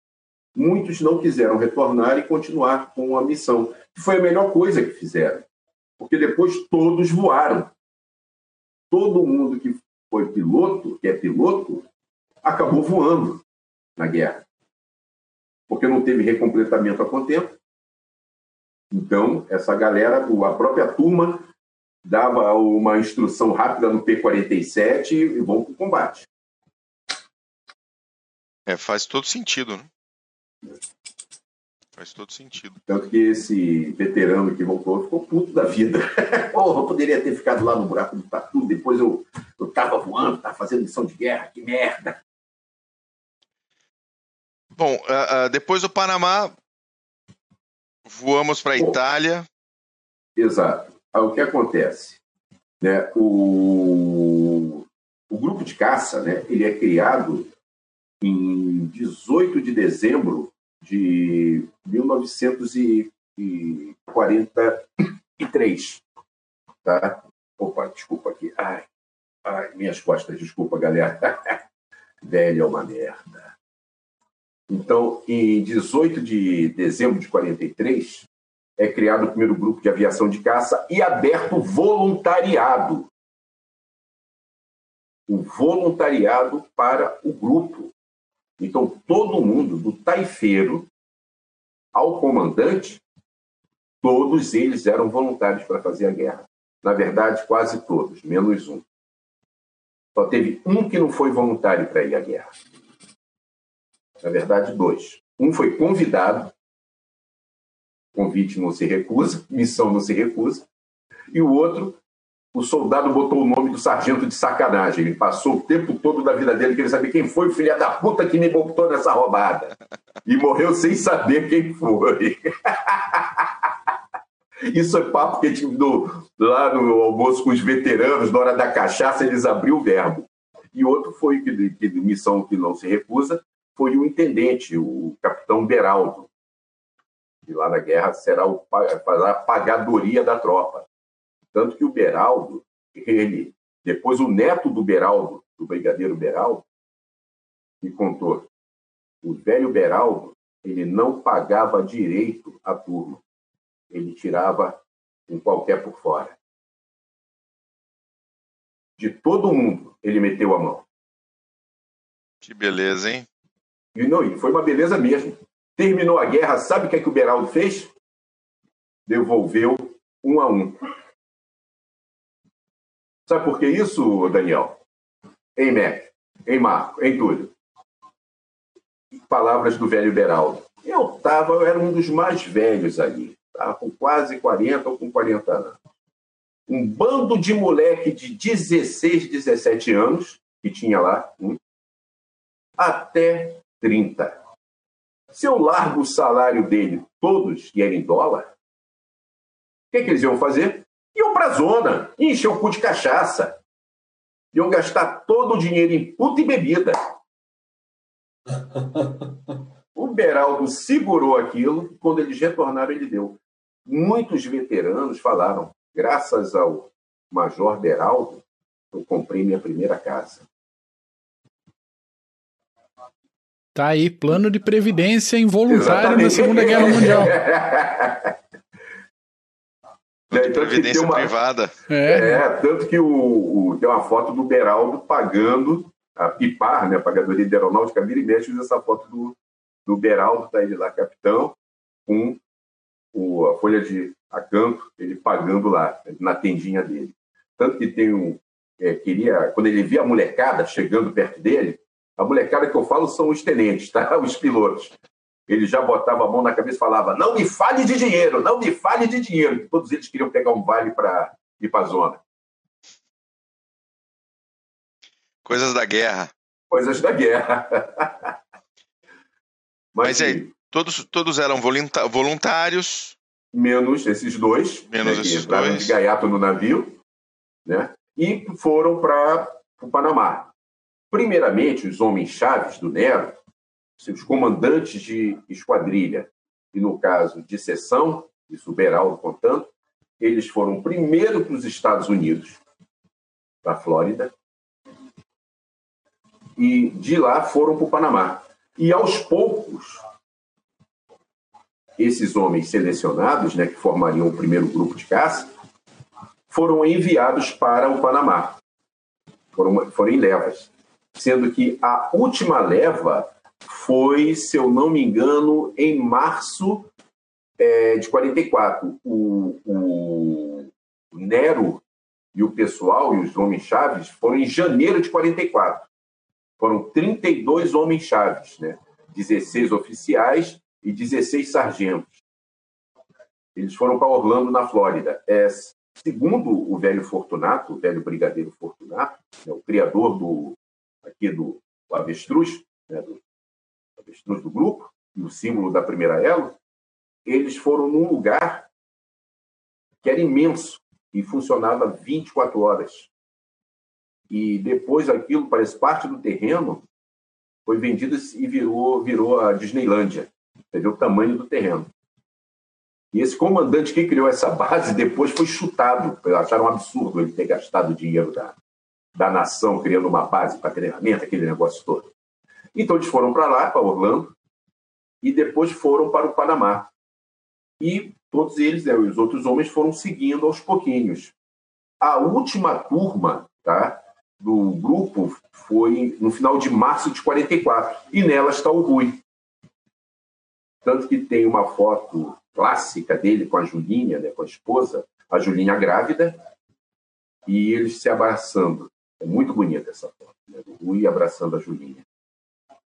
Muitos não quiseram retornar e continuar com a missão, foi a melhor coisa que fizeram, porque depois todos voaram. Todo mundo que foi piloto, que é piloto, acabou voando na guerra porque não teve recompletamento a contento. Então, essa galera, a própria turma, dava uma instrução rápida no P-47 e vão para o combate. É, faz todo sentido, né? Faz todo sentido. Tanto que esse veterano que voltou ficou puto da vida. Porra, eu poderia ter ficado lá no buraco do tatu, depois eu, eu tava voando, tava fazendo missão de guerra, que merda. Bom, uh, uh, depois do Panamá, voamos para a Itália. Exato. Aí, o que acontece? Né, o, o grupo de caça né, ele é criado em 18 de dezembro de 1943. Tá? Opa, desculpa aqui. Ai, ai, minhas costas, desculpa, galera. Velho é uma merda. Então, em 18 de dezembro de 43, é criado o primeiro grupo de aviação de caça e aberto voluntariado. O voluntariado para o grupo. Então, todo mundo, do taifeiro ao comandante, todos eles eram voluntários para fazer a guerra. Na verdade, quase todos, menos um. Só teve um que não foi voluntário para ir à guerra na verdade, dois. Um foi convidado, convite não se recusa, missão não se recusa, e o outro, o soldado botou o nome do sargento de sacanagem. Ele passou o tempo todo da vida dele querendo saber quem foi o filho da puta que me botou nessa roubada. E morreu sem saber quem foi. Isso é papo que a gente lá no almoço com os veteranos, na hora da cachaça, eles abriu o verbo. E outro foi que, que missão que não se recusa, foi o intendente, o capitão Beraldo. E lá na guerra será o, a pagadoria da tropa. Tanto que o Beraldo, ele, depois o neto do Beraldo, do brigadeiro Beraldo, me contou, o velho Beraldo, ele não pagava direito à turma. Ele tirava um qualquer por fora. De todo mundo, ele meteu a mão. Que beleza, hein? E não, e foi uma beleza mesmo. Terminou a guerra, sabe o que, é que o Beraldo fez? Devolveu um a um. Sabe por que isso, Daniel? Em Mac, em Marco, em Túlio. Palavras do velho Beraldo. Eu tava, eu era um dos mais velhos ali. Estava com quase 40 ou com 40 anos. Um bando de moleque de 16, 17 anos, que tinha lá, um, até 30. Se eu largo o salário dele todos e era em dólar, o que, que eles iam fazer? A zona, encher o cu de cachaça. Iam gastar todo o dinheiro em puta e bebida. O Beraldo segurou aquilo, quando eles retornaram, ele deu. Muitos veteranos falaram, graças ao Major Beraldo, eu comprei minha primeira casa. Tá aí, plano de previdência involuntário Exatamente. na Segunda Guerra Mundial. É, de previdência uma, privada. É. é. tanto que o, o, tem uma foto do Beraldo pagando a PIPAR, né, a Pagadoria de Aeronáutica, vira e mexe, usa essa foto do, do Beraldo, tá ele lá, capitão, com o, a folha de acanto, ele pagando lá, na tendinha dele. Tanto que tem um. É, queria, quando ele via a molecada chegando perto dele, a molecada que eu falo são os tenentes, tá? os pilotos. Ele já botava a mão na cabeça e falava: Não me fale de dinheiro, não me fale de dinheiro. Todos eles queriam pegar um vale para ir para a zona. Coisas da guerra. Coisas da guerra. Mas, Mas aí, todos, todos eram voluntários. Menos esses dois. Menos né, esses dois. de gaiato no navio. Né? E foram para o Panamá. Primeiramente, os homens chaves do Nero, seus comandantes de esquadrilha, e no caso de seção, isso o Beraldo contando, eles foram primeiro para os Estados Unidos, para a Flórida, e de lá foram para o Panamá. E aos poucos, esses homens selecionados, né, que formariam o primeiro grupo de caça, foram enviados para o Panamá. Foram, foram em levas. Sendo que a última leva foi, se eu não me engano, em março é, de 44. O, o, Nero e o pessoal, e os homens chaves, foram em janeiro de 44. Foram 32 homens chaves, né? 16 oficiais e 16 sargentos. Eles foram para Orlando, na Flórida. É, segundo o velho Fortunato, o velho brigadeiro Fortunato, né, o criador do aqui do, do avestruz, né, do avestruz do grupo, e o símbolo da primeira elo, eles foram num lugar que era imenso e funcionava 24 horas. E depois aquilo parece parte do terreno foi vendido e virou virou a Disneylândia. Entendeu? O tamanho do terreno. E esse comandante que criou essa base depois foi chutado. Acharam um absurdo ele ter gastado dinheiro da, da nação criando uma base para treinamento, aquele negócio todo. Então eles foram para lá, para Orlando, e depois foram para o Panamá. E todos eles, né, os outros homens, foram seguindo aos pouquinhos. A última turma tá, do grupo foi no final de março de 44, e nela está o Rui. Tanto que tem uma foto clássica dele com a Julinha, né, com a esposa, a Julinha grávida, e eles se abraçando. É muito bonita essa foto, né, do Rui abraçando a Julinha.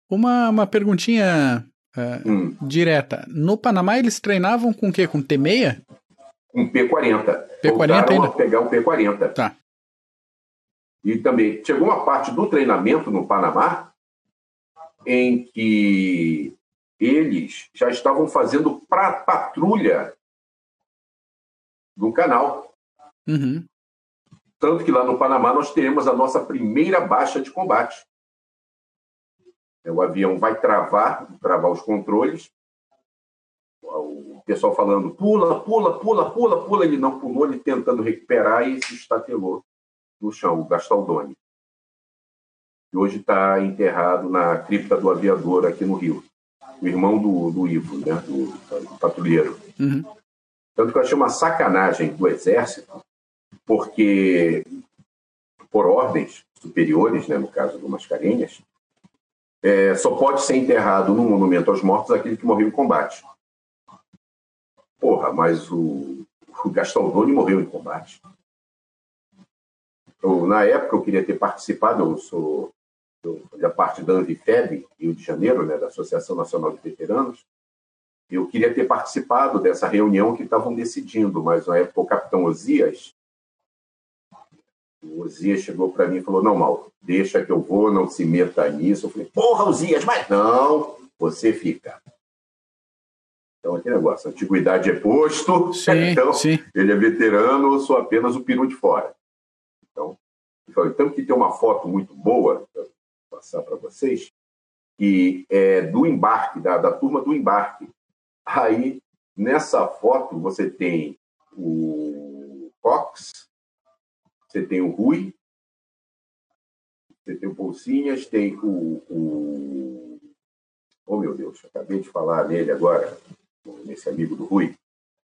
Uma, uma perguntinha uh, hum. direta. No Panamá eles treinavam com o quê? Com T6? Com P40. P40 ainda? pegar o P40. Tá. E também chegou uma parte do treinamento no Panamá em que eles já estavam fazendo pra, patrulha do canal. Uhum. Tanto que lá no Panamá nós teremos a nossa primeira baixa de combate. O avião vai travar, travar os controles. O pessoal falando, pula, pula, pula, pula, pula. Ele não pulou, ele tentando recuperar e se estatelou no chão, o Gastaldoni. E hoje está enterrado na cripta do aviador aqui no Rio o irmão do, do Ivo, né? do, do patrulheiro. Uhum. Tanto que eu achei uma sacanagem do Exército, porque, por ordens superiores, né, no caso do Mascarenhas, é, só pode ser enterrado no monumento aos mortos aquele que morreu em combate. Porra, mas o, o Gastaldoni morreu em combate. Eu, na época eu queria ter participado, eu sou da parte da Anvifeb, Rio de Janeiro, né, da Associação Nacional de Veteranos, eu queria ter participado dessa reunião que estavam decidindo, mas na época o capitão Osias, o Osias chegou para mim e falou, não, Mauro, deixa que eu vou, não se meta nisso. Eu falei, porra, Osias, mas não, você fica. Então, aquele negócio, antiguidade é posto, sim, então sim. ele é veterano, eu sou apenas o peru de fora. Então, então que ter uma foto muito boa, passar para vocês, que é do embarque, da, da turma do embarque. Aí, nessa foto, você tem o Cox, você tem o Rui, você tem o Bolsinhas, tem o, o. Oh, meu Deus, acabei de falar nele agora, nesse amigo do Rui,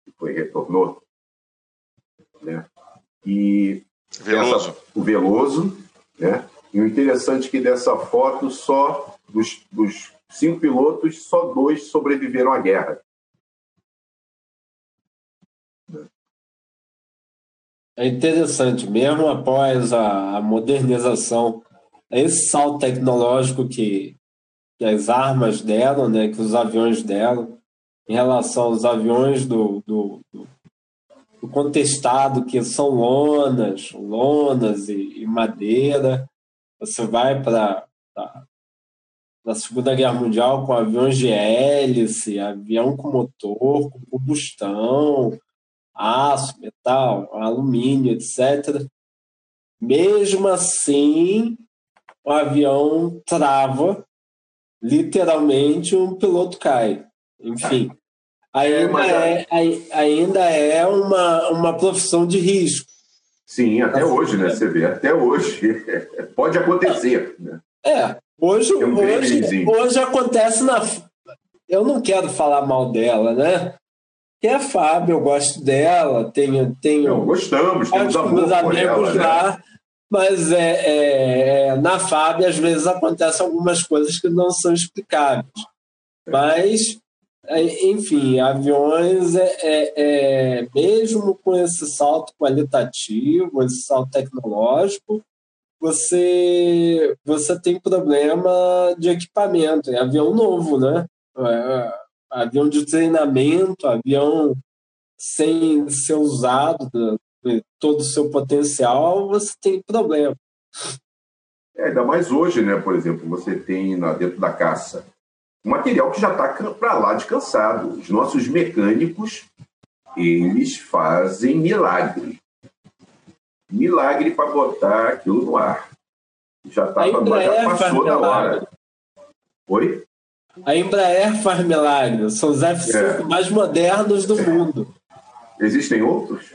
que foi retornou. Né? E Veloso. Essa, o Veloso, né? E o interessante é que dessa foto, só dos, dos cinco pilotos, só dois sobreviveram à guerra. É interessante, mesmo após a, modernização, esse salto tecnológico que, que as armas deram, né, que os aviões deram, em relação aos aviões do, do, do, do contestado, que são lonas, lonas e, e madeira, você vai para a Segunda Guerra Mundial com aviões de hélice, avião com motor, com combustão, aço, metal, alumínio, etc. Mesmo assim, o avião trava, literalmente um piloto cai. Enfim, ainda é, ainda é uma, uma profissão de risco. Sim, até assim, hoje, né? Você vê, até hoje. Pode acontecer. Né? É, hoje, um hoje, hoje acontece na. Eu não quero falar mal dela, né? Que é a Fábio, eu gosto dela, tenho. tenho gostamos, temos amor amigos ela, lá. Né? Mas é, é, é, na Fábio, às vezes, acontecem algumas coisas que não são explicáveis. Mas é, enfim, aviões, é, é, é, mesmo com esse salto qualitativo, esse salto tecnológico, você, você tem problema de equipamento. É avião novo, né? É, é avião de treinamento, avião sem ser usado, todo o seu potencial, você tem problema. É, ainda mais hoje, né? Por exemplo, você tem lá dentro da caça um material que já está para lá de cansado. Os nossos mecânicos, eles fazem milagre. Milagre para botar aquilo no ar. Já, tá, já passou da hora. Oi? A Embraer faz milagre. São os F-5 é. mais modernos do mundo. Existem outros?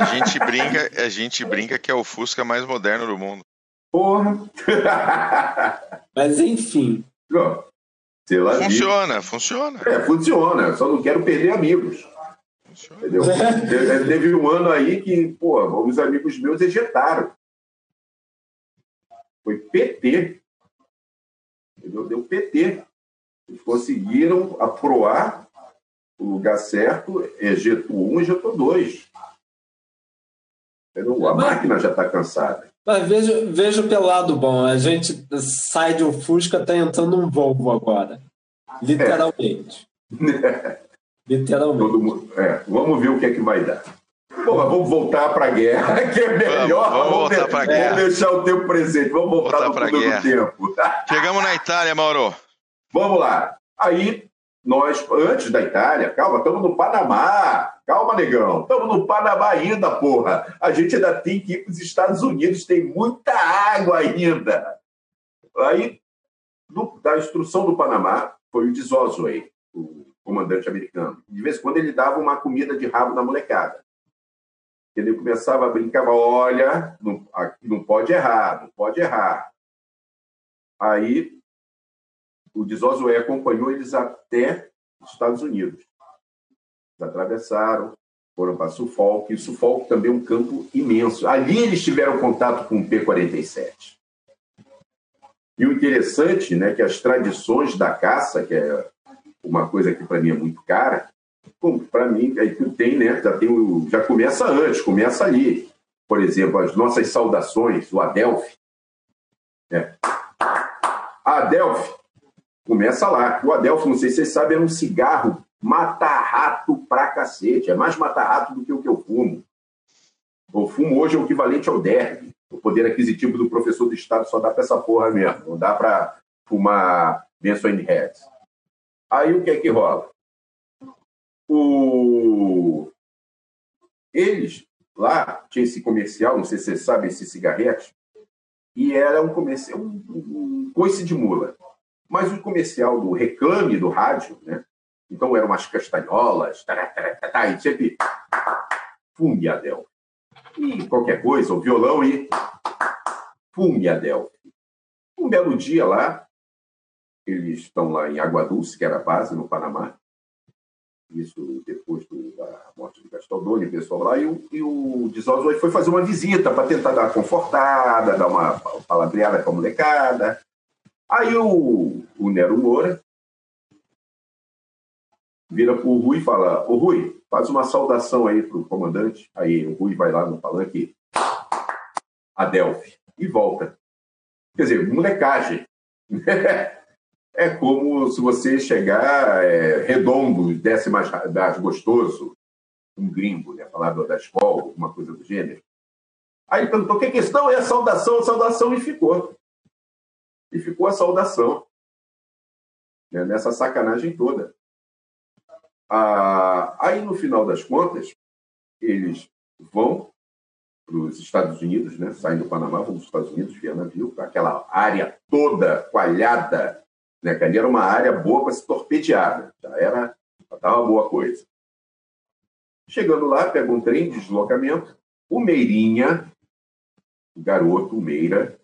a gente brinca, a gente brinca que é o Fusca mais moderno do mundo. Porra! Mas enfim. funciona, funciona. É, funciona. Só não quero perder amigos. Entendeu? Teve um ano aí que, pô, alguns amigos meus ejetaram. Foi PT. Entendeu? Deu PT. Eles conseguiram aproar o lugar certo, um, ejetou dois. Entendeu? A máquina já está cansada. Mas veja, veja pelo lado bom, a gente sai de um Fusca, está entrando um Volvo agora. Literalmente. É. Literalmente. Mundo, é, vamos ver o que é que vai dar. Bom, mas vamos voltar para a guerra, que é melhor. Vamos, vamos voltar para a guerra. Vamos deixar o tempo presente, vamos voltar, voltar para a guerra. tempo. Chegamos na Itália, Mauro. Vamos lá. Aí, nós, antes da Itália, calma, estamos no Panamá. Calma, negão. Estamos no Panamá ainda, porra. A gente ainda tem que ir para os Estados Unidos, tem muita água ainda. Aí, do, da instrução do Panamá, foi o de Zosway, o comandante americano. De vez em quando ele dava uma comida de rabo na molecada. Ele começava a brincar, olha, não, aqui não pode errar, não pode errar. Aí, o de Zosway acompanhou eles até os Estados Unidos atravessaram, foram para Suffolk, e Suffolk também é um campo imenso. Ali eles tiveram contato com o P-47. E o interessante, né, que as tradições da caça, que é uma coisa que para mim é muito cara, para mim aí tu tem, né, já tem o, já começa antes, começa ali. Por exemplo, as nossas saudações, o Adelphi. Né? Adelphi começa lá. O Adelphi, não sei se vocês sabem, era um cigarro matar rato pra cacete. É mais matar rato do que o que eu fumo. O fumo hoje é o equivalente ao derby. O poder aquisitivo do professor do Estado só dá pra essa porra mesmo. Não dá pra fumar Benson Heads. Aí o que é que rola? O... Eles lá tinha esse comercial, não sei se você sabe, esse cigarrete, e era um comercial, um, um coice de mula. Mas o comercial do reclame do rádio, né? Então eram umas castanholas, tará, e sempre Delphi. E qualquer coisa, o violão e Delphi. Um belo dia lá, eles estão lá em Água Dulce, que era a base no Panamá. Isso depois da morte de Gastaldoni, pessoal lá. E o, e o foi fazer uma visita para tentar dar uma confortada, dar uma palavreada com a molecada. Aí o, o Nero Moura vira para o Rui e fala: Ô Rui, faz uma saudação aí para o comandante. Aí o Rui vai lá no palanque, Adelphi, e volta. Quer dizer, molecagem. é como se você chegar é, redondo, desce mais, mais gostoso, um gringo, né? Falar da escola, alguma coisa do gênero. Aí perguntou: o que é isso? Não, é a saudação, a saudação, e ficou. E ficou a saudação. Né? Nessa sacanagem toda. Ah, aí, no final das contas, eles vão os Estados Unidos, né? Saem do Panamá, vão para os Estados Unidos via navio, aquela área toda coalhada, né? Ali era uma área boa para se torpedear, né? já era, já estava boa coisa. Chegando lá, pega um trem de deslocamento, o Meirinha, o garoto, Meira,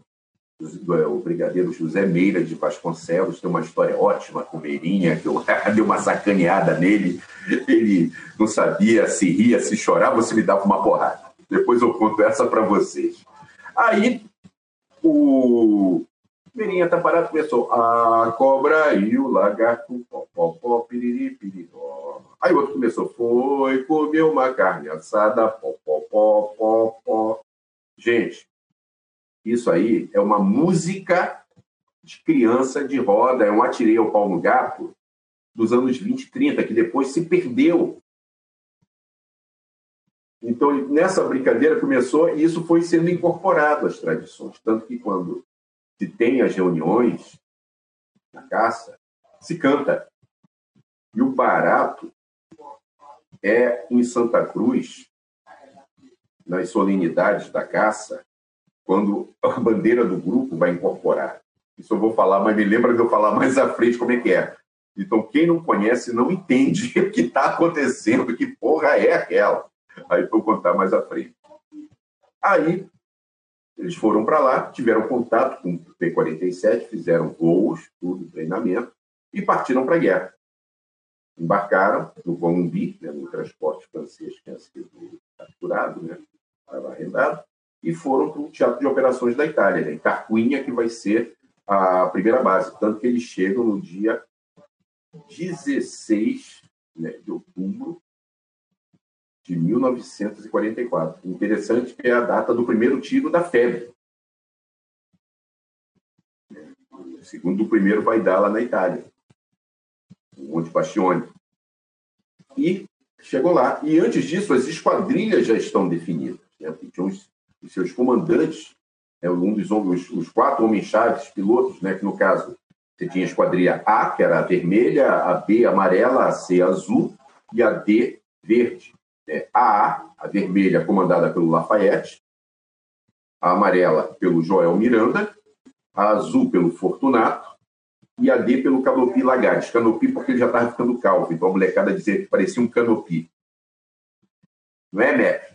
o brigadeiro José Meira de Vasconcelos, tem uma história ótima com o Meirinha, que eu dei uma sacaneada nele, ele não sabia se ria, se chorar, você me dava uma porrada. Depois eu conto essa para vocês. Aí o Meirinha tá parado, começou a cobra e o lagarto, pó, pó, pó, piriri, piriró. Aí o outro começou, foi comer uma carne assada, pó, pó, pó, pó, pó. Gente, isso aí é uma música de criança de roda, é um atirei ao pau no gato dos anos 20 e 30, que depois se perdeu. Então, nessa brincadeira começou e isso foi sendo incorporado às tradições. Tanto que quando se tem as reuniões na caça, se canta. E o barato é em Santa Cruz, nas solenidades da caça, quando a bandeira do grupo vai incorporar. Isso eu vou falar, mas me lembra de eu falar mais à frente como é que é. Então, quem não conhece não entende o que está acontecendo, que porra é aquela. Aí vou contar mais à frente. Aí, eles foram para lá, tiveram contato com o P-47, fizeram voos, tudo, treinamento, e partiram para a guerra. Embarcaram no Columbi, né, no transporte francês que tinha sido capturado, né, estava arrendado, e foram para o Teatro de Operações da Itália, né, em Tarquinha, que vai ser a primeira base. Tanto que eles chegam no dia 16 né, de outubro de 1944. Interessante que é a data do primeiro tiro da febre. O segundo do primeiro vai dar lá na Itália, o Monte Bastione. E chegou lá. E antes disso, as esquadrilhas já estão definidas. Né? Tinha os os seus comandantes, né, um dos os, os quatro homens-chave, pilotos, né, que no caso você tinha a esquadrilha A, que era a vermelha, a B amarela, a C azul e a D verde. Né? A A, vermelha, comandada pelo Lafayette, a amarela pelo Joel Miranda, a azul pelo Fortunato e a D pelo Canopi Lagarde. Canopi porque ele já estava ficando calvo, então a molecada dizia que parecia um canopi. Não é, Mac?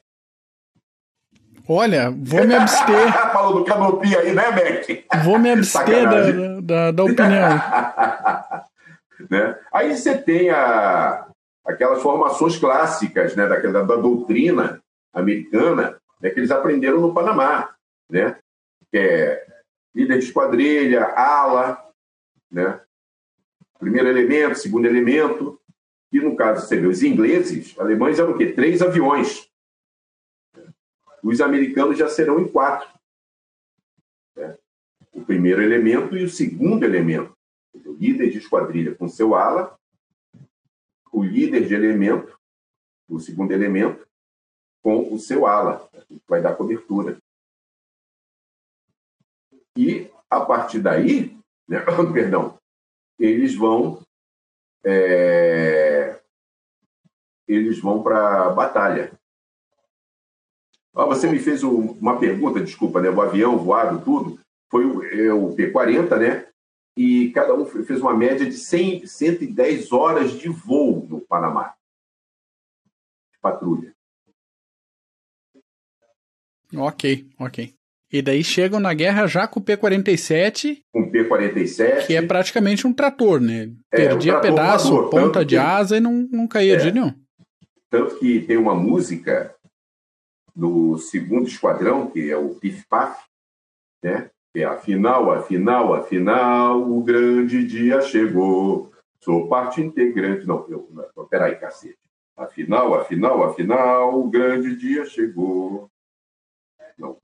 Olha, vou me abster. Falou do canopi aí, né, Beck? Vou me abster da, da, da, opinião. né? Aí você tem a, aquelas formações clássicas né, daquela, da doutrina americana né, que eles aprenderam no Panamá, né? é líder de esquadrilha, ala, né? primeiro elemento, segundo elemento, e no caso, você vê, os ingleses, alemães eram o quê? Três aviões os americanos já serão em quatro. Né? O primeiro elemento e o segundo elemento. O líder de esquadrilha com seu ala, o líder de elemento, o segundo elemento, com o seu ala, que vai dar cobertura. E, a partir daí, né, perdão, eles vão é, eles vão para a batalha. Ah, você me fez uma pergunta, desculpa, né? O avião voado, tudo, foi o, é, o P-40, né? E cada um fez uma média de 100, 110 horas de voo Panamá. De patrulha. Ok, ok. E daí chegam na guerra já com o P-47. Com o P-47. Que é praticamente um trator, né? É, Perdia um pedaço, ponta de que... asa e não, não caía é, de nenhum. Tanto que tem uma música do segundo esquadrão, que é o Pif Paf, né? É afinal, afinal, afinal, o grande dia chegou. Sou parte integrante. Não, eu, não, peraí, cacete. Afinal, afinal, afinal, o grande dia chegou. Não.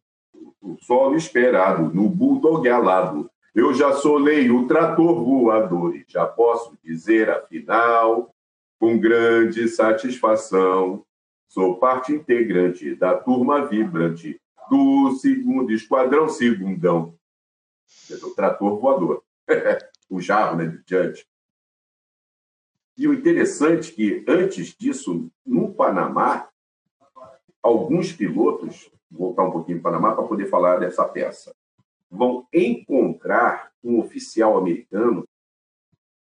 O solo esperado, no bulldog alado. Eu já solei o trator voador e já posso dizer, afinal, com grande satisfação, Sou parte integrante da turma vibrante do segundo esquadrão segundão. O trator voador. o jarro, né, do Judge. E o interessante é que, antes disso, no Panamá, alguns pilotos voltar um pouquinho para o Panamá para poder falar dessa peça. Vão encontrar um oficial americano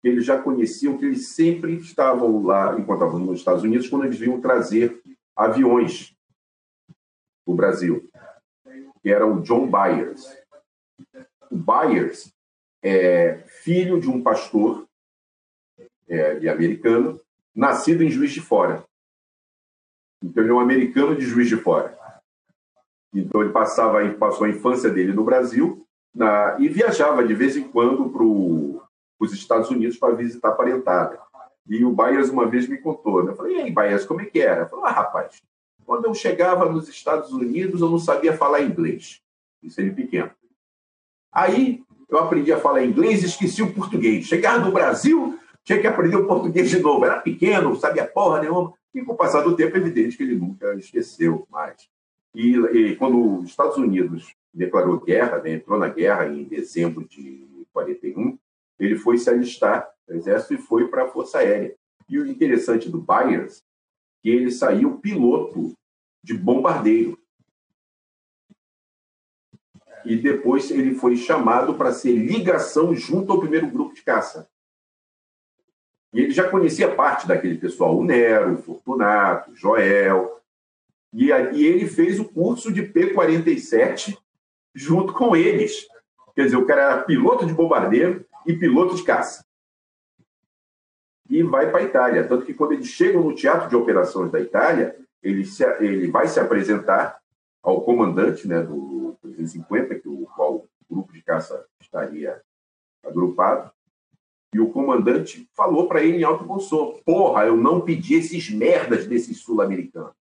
que eles já conheciam, que eles sempre estavam lá, enquanto estavam nos Estados Unidos, quando eles vinham trazer aviões para o Brasil, que era o John Byers. O Byers é filho de um pastor é, de americano, nascido em Juiz de Fora. Então, ele é um americano de Juiz de Fora. Então, ele passava, passou a infância dele no Brasil na, e viajava de vez em quando para os Estados Unidos para visitar a parentada. E o Byers uma vez me contou. Né? Eu falei, e aí, Byers, como é que era? Falou, ah, rapaz, quando eu chegava nos Estados Unidos, eu não sabia falar inglês. Isso ele pequeno. Aí, eu aprendi a falar inglês e esqueci o português. Chegava no Brasil, tinha que aprender o português de novo. Era pequeno, não sabia porra nenhuma. E com o passar do tempo, é evidente que ele nunca esqueceu mais. E, e quando os Estados Unidos declarou guerra, né, entrou na guerra em dezembro de 41, ele foi se alistar no exército e foi para a Força Aérea. E o interessante do Byers que ele saiu piloto de bombardeiro. E depois ele foi chamado para ser ligação junto ao primeiro grupo de caça. E ele já conhecia parte daquele pessoal, o Nero, o Fortunato, o Joel. E, e ele fez o curso de P-47 junto com eles. Quer dizer, o cara era piloto de bombardeiro e piloto de caça. E vai para a Itália. Tanto que quando eles chegam no Teatro de Operações da Itália, ele, se, ele vai se apresentar ao comandante né, do 350, que o qual o grupo de caça estaria agrupado, e o comandante falou para ele em alto bom som: Porra, eu não pedi esses merdas desses sul-americanos.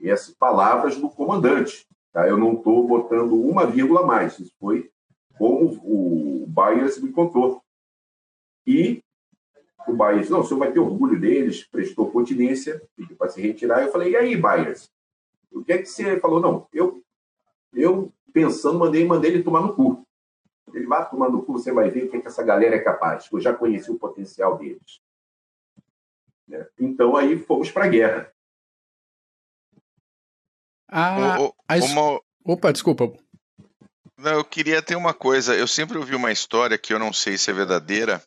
Essas palavras do comandante. Tá? Eu não estou botando uma vírgula a mais. Isso foi como o Byers me contou. E o Byers, não, o senhor vai ter orgulho deles, prestou continência, pediu para se retirar. Eu falei: E aí, Byers? O que é que você falou? Não, eu, eu pensando, mandei, mandei ele tomar no cu. Ele vai tomando cu, você vai ver o que, é que essa galera é capaz. Eu já conheci o potencial deles. Né? Então aí fomos para a guerra. Ah, o, o, a... uma... Opa, desculpa. Não, eu queria ter uma coisa. Eu sempre ouvi uma história que eu não sei se é verdadeira.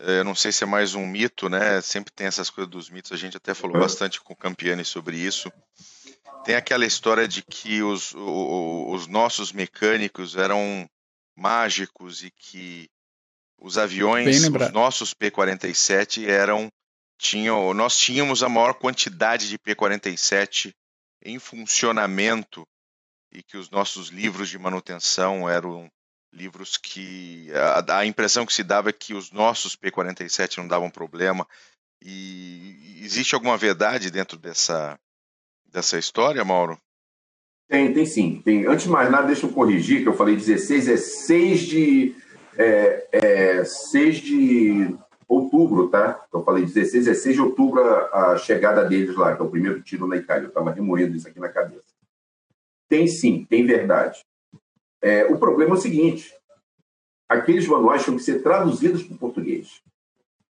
É, eu não sei se é mais um mito, né? Sempre tem essas coisas dos mitos. A gente até falou bastante com o Campiani sobre isso. Tem aquela história de que os, os nossos mecânicos eram mágicos e que os aviões, os nossos P-47 eram tinham, nós tínhamos a maior quantidade de P-47 em funcionamento e que os nossos livros de manutenção eram livros que a, a impressão que se dava é que os nossos P-47 não davam problema. E existe alguma verdade dentro dessa dessa história, Mauro? Tem, tem sim. Tem. Antes de mais nada, deixa eu corrigir, que eu falei 16, é 6 de, é, é 6 de outubro, tá? Eu falei 16, é 6 de outubro a, a chegada deles lá, que é o primeiro tiro na Itália. Eu estava remoendo isso aqui na cabeça. Tem sim, tem verdade. É, o problema é o seguinte: aqueles manuais tinham que ser traduzidos para o português.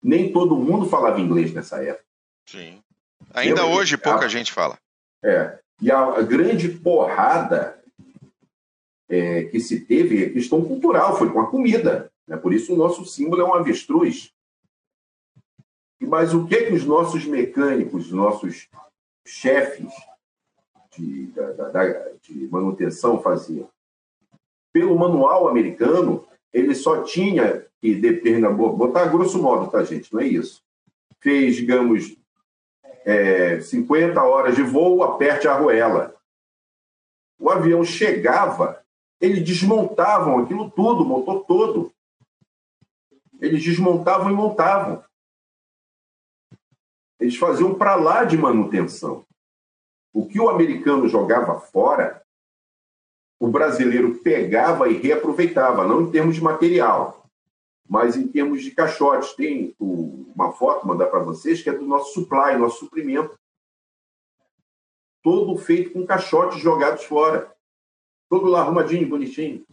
Nem todo mundo falava inglês nessa época. Sim. Ainda hoje pouca a, gente fala. É. E a, grande porrada é, que se teve é questão cultural, foi com a comida. Né? Por isso o nosso símbolo é um avestruz. Mas o que, que os nossos mecânicos, os nossos chefes de, da, da, de manutenção faziam? Pelo manual americano, ele só tinha que depender, botar grosso modo, tá, gente? Não é isso. Fez, digamos, é, 50 horas de voo, aperte a arruela. O avião chegava, eles desmontavam aquilo tudo, o motor todo. Eles desmontavam e montavam. Eles faziam para lá de manutenção. O que o americano jogava fora, o brasileiro pegava e reaproveitava, não em termos de material, mas em termos de caixotes, tem uma foto, mandar para vocês, que é do nosso supply, nosso suprimento. Todo feito com caixotes jogados fora. Todo lá arrumadinho, bonitinho.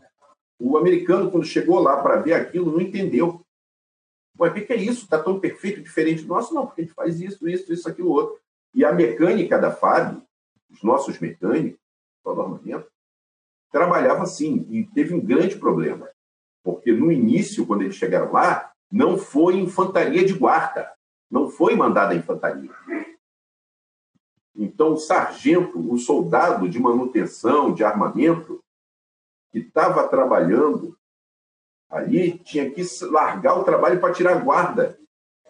O americano, quando chegou lá para ver aquilo, não entendeu. Ué, o que, é isso? Está tão perfeito, diferente do nosso? Não, porque a gente faz isso, isso, isso, aquilo, outro. E a mecânica da FAB, os nossos mecânicos, só do armamento, trabalhava assim, e teve um grande problema. Porque no início, quando eles chegaram lá, não foi infantaria de guarda, não foi mandada a infantaria. Então, o sargento, o soldado de manutenção, de armamento, que estava trabalhando ali, tinha que largar o trabalho para tirar guarda,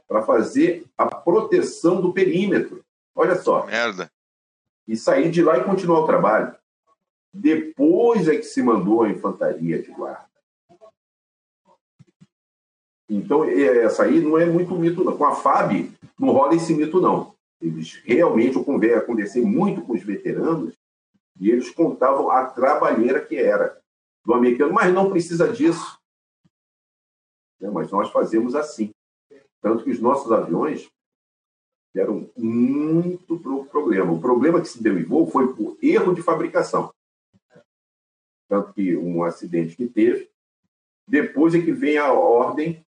para fazer a proteção do perímetro. Olha só. Merda. E sair de lá e continuar o trabalho. Depois é que se mandou a infantaria de guarda. Então, essa aí não é muito mito, não. Com a FAB, não rola esse mito, não. Eles realmente, eu conversei muito com os veteranos e eles contavam a trabalheira que era do americano, mas não precisa disso. É, mas nós fazemos assim. Tanto que os nossos aviões deram muito problema. O problema que se deu em voo foi por erro de fabricação. Tanto que um acidente que teve, depois é que vem a ordem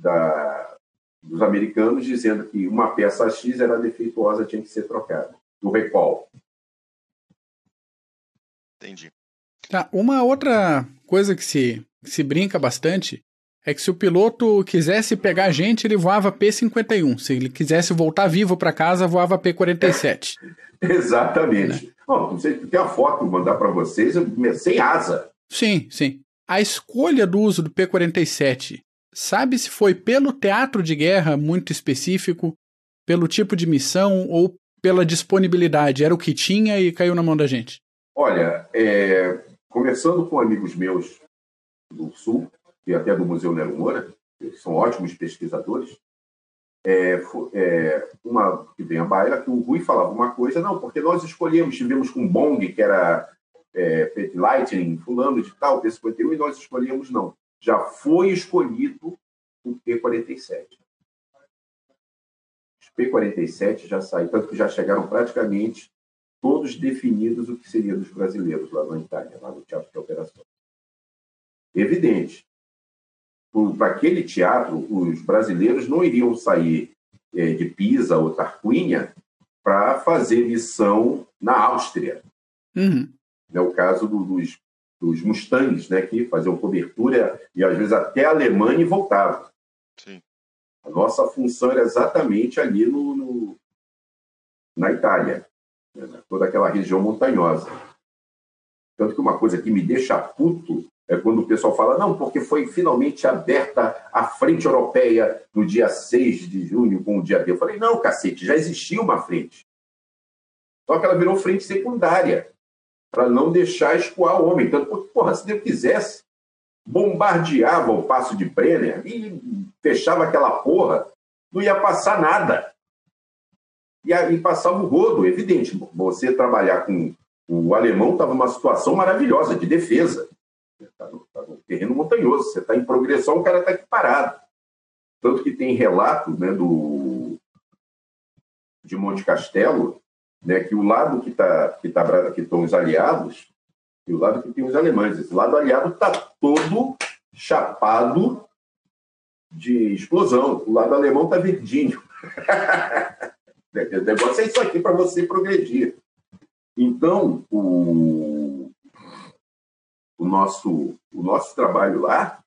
da, dos americanos dizendo que uma peça X era defeituosa, tinha que ser trocada, do recall. Entendi. Tá, uma outra coisa que se, que se brinca bastante é que se o piloto quisesse pegar a gente, ele voava P-51. Se ele quisesse voltar vivo para casa, voava P-47. Exatamente. Né? Bom, você tem a foto, vou mandar para vocês, sem asa. Sim, sim. A escolha do uso do P-47 Sabe se foi pelo teatro de guerra muito específico, pelo tipo de missão ou pela disponibilidade? Era o que tinha e caiu na mão da gente? Olha, é, com amigos meus do Sul, e até do Museu Nero Moura, que são ótimos pesquisadores, é, é, uma que vem a baila, que o Rui falava uma coisa, não, porque nós escolhemos, tivemos com Bong, que era é, Lightning, fulano de tal, P-51, e nós escolhemos não já foi escolhido o P-47. Os P-47 já saíram, tanto que já chegaram praticamente todos definidos o que seria dos brasileiros lá na Itália, lá no Teatro de Operações. Evidente. Para aquele teatro, os brasileiros não iriam sair é, de Pisa ou Tarquínia para fazer missão na Áustria. Uhum. É o caso do, dos dos Mustangs, né, que faziam cobertura e às vezes até a Alemanha e voltavam. Sim. A nossa função era exatamente ali no, no na Itália, né, toda aquela região montanhosa. Tanto que uma coisa que me deixa puto é quando o pessoal fala, não, porque foi finalmente aberta a frente europeia no dia 6 de junho com o dia D. Eu falei, não, cacete, já existia uma frente. Só que ela virou frente secundária para não deixar escoar o homem. Tanto porque, porra, se Deus quisesse, bombardeava o passo de Brenner e fechava aquela porra, não ia passar nada. E aí passava o rodo, evidente. Você trabalhar com o alemão estava numa situação maravilhosa de defesa. Está no, tá no, terreno montanhoso, você está em progressão, o cara está aqui parado. Tanto que tem relato né, do, de Monte Castelo né, que o lado que está que tá, que estão os aliados e o lado que tem os alemães, esse lado aliado está todo chapado de explosão, o lado alemão está verdinho. o negócio é isso aqui para você progredir. Então, o, o, nosso, o nosso trabalho lá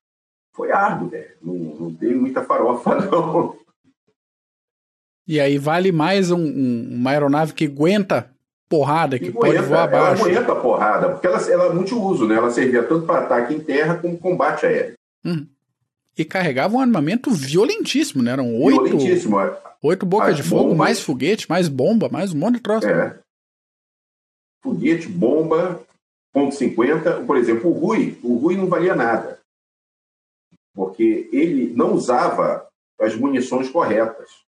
foi árduo, né? não, não tem muita farofa, não. E aí vale mais um, um, uma aeronave que aguenta porrada, que, que pode voar abaixo. Ela aguenta porrada, porque ela, ela é multiuso, né? Ela servia tanto para ataque em terra como combate aéreo. Hum. E carregava um armamento violentíssimo, né? Eram oito, violentíssimo. É. oito bocas de fogo, bombas... mais foguete, mais bomba, mais um monte de troço. É. Foguete, bomba, ponto .50. Por exemplo, o Rui, o Rui não valia nada. Porque ele não usava as munições corretas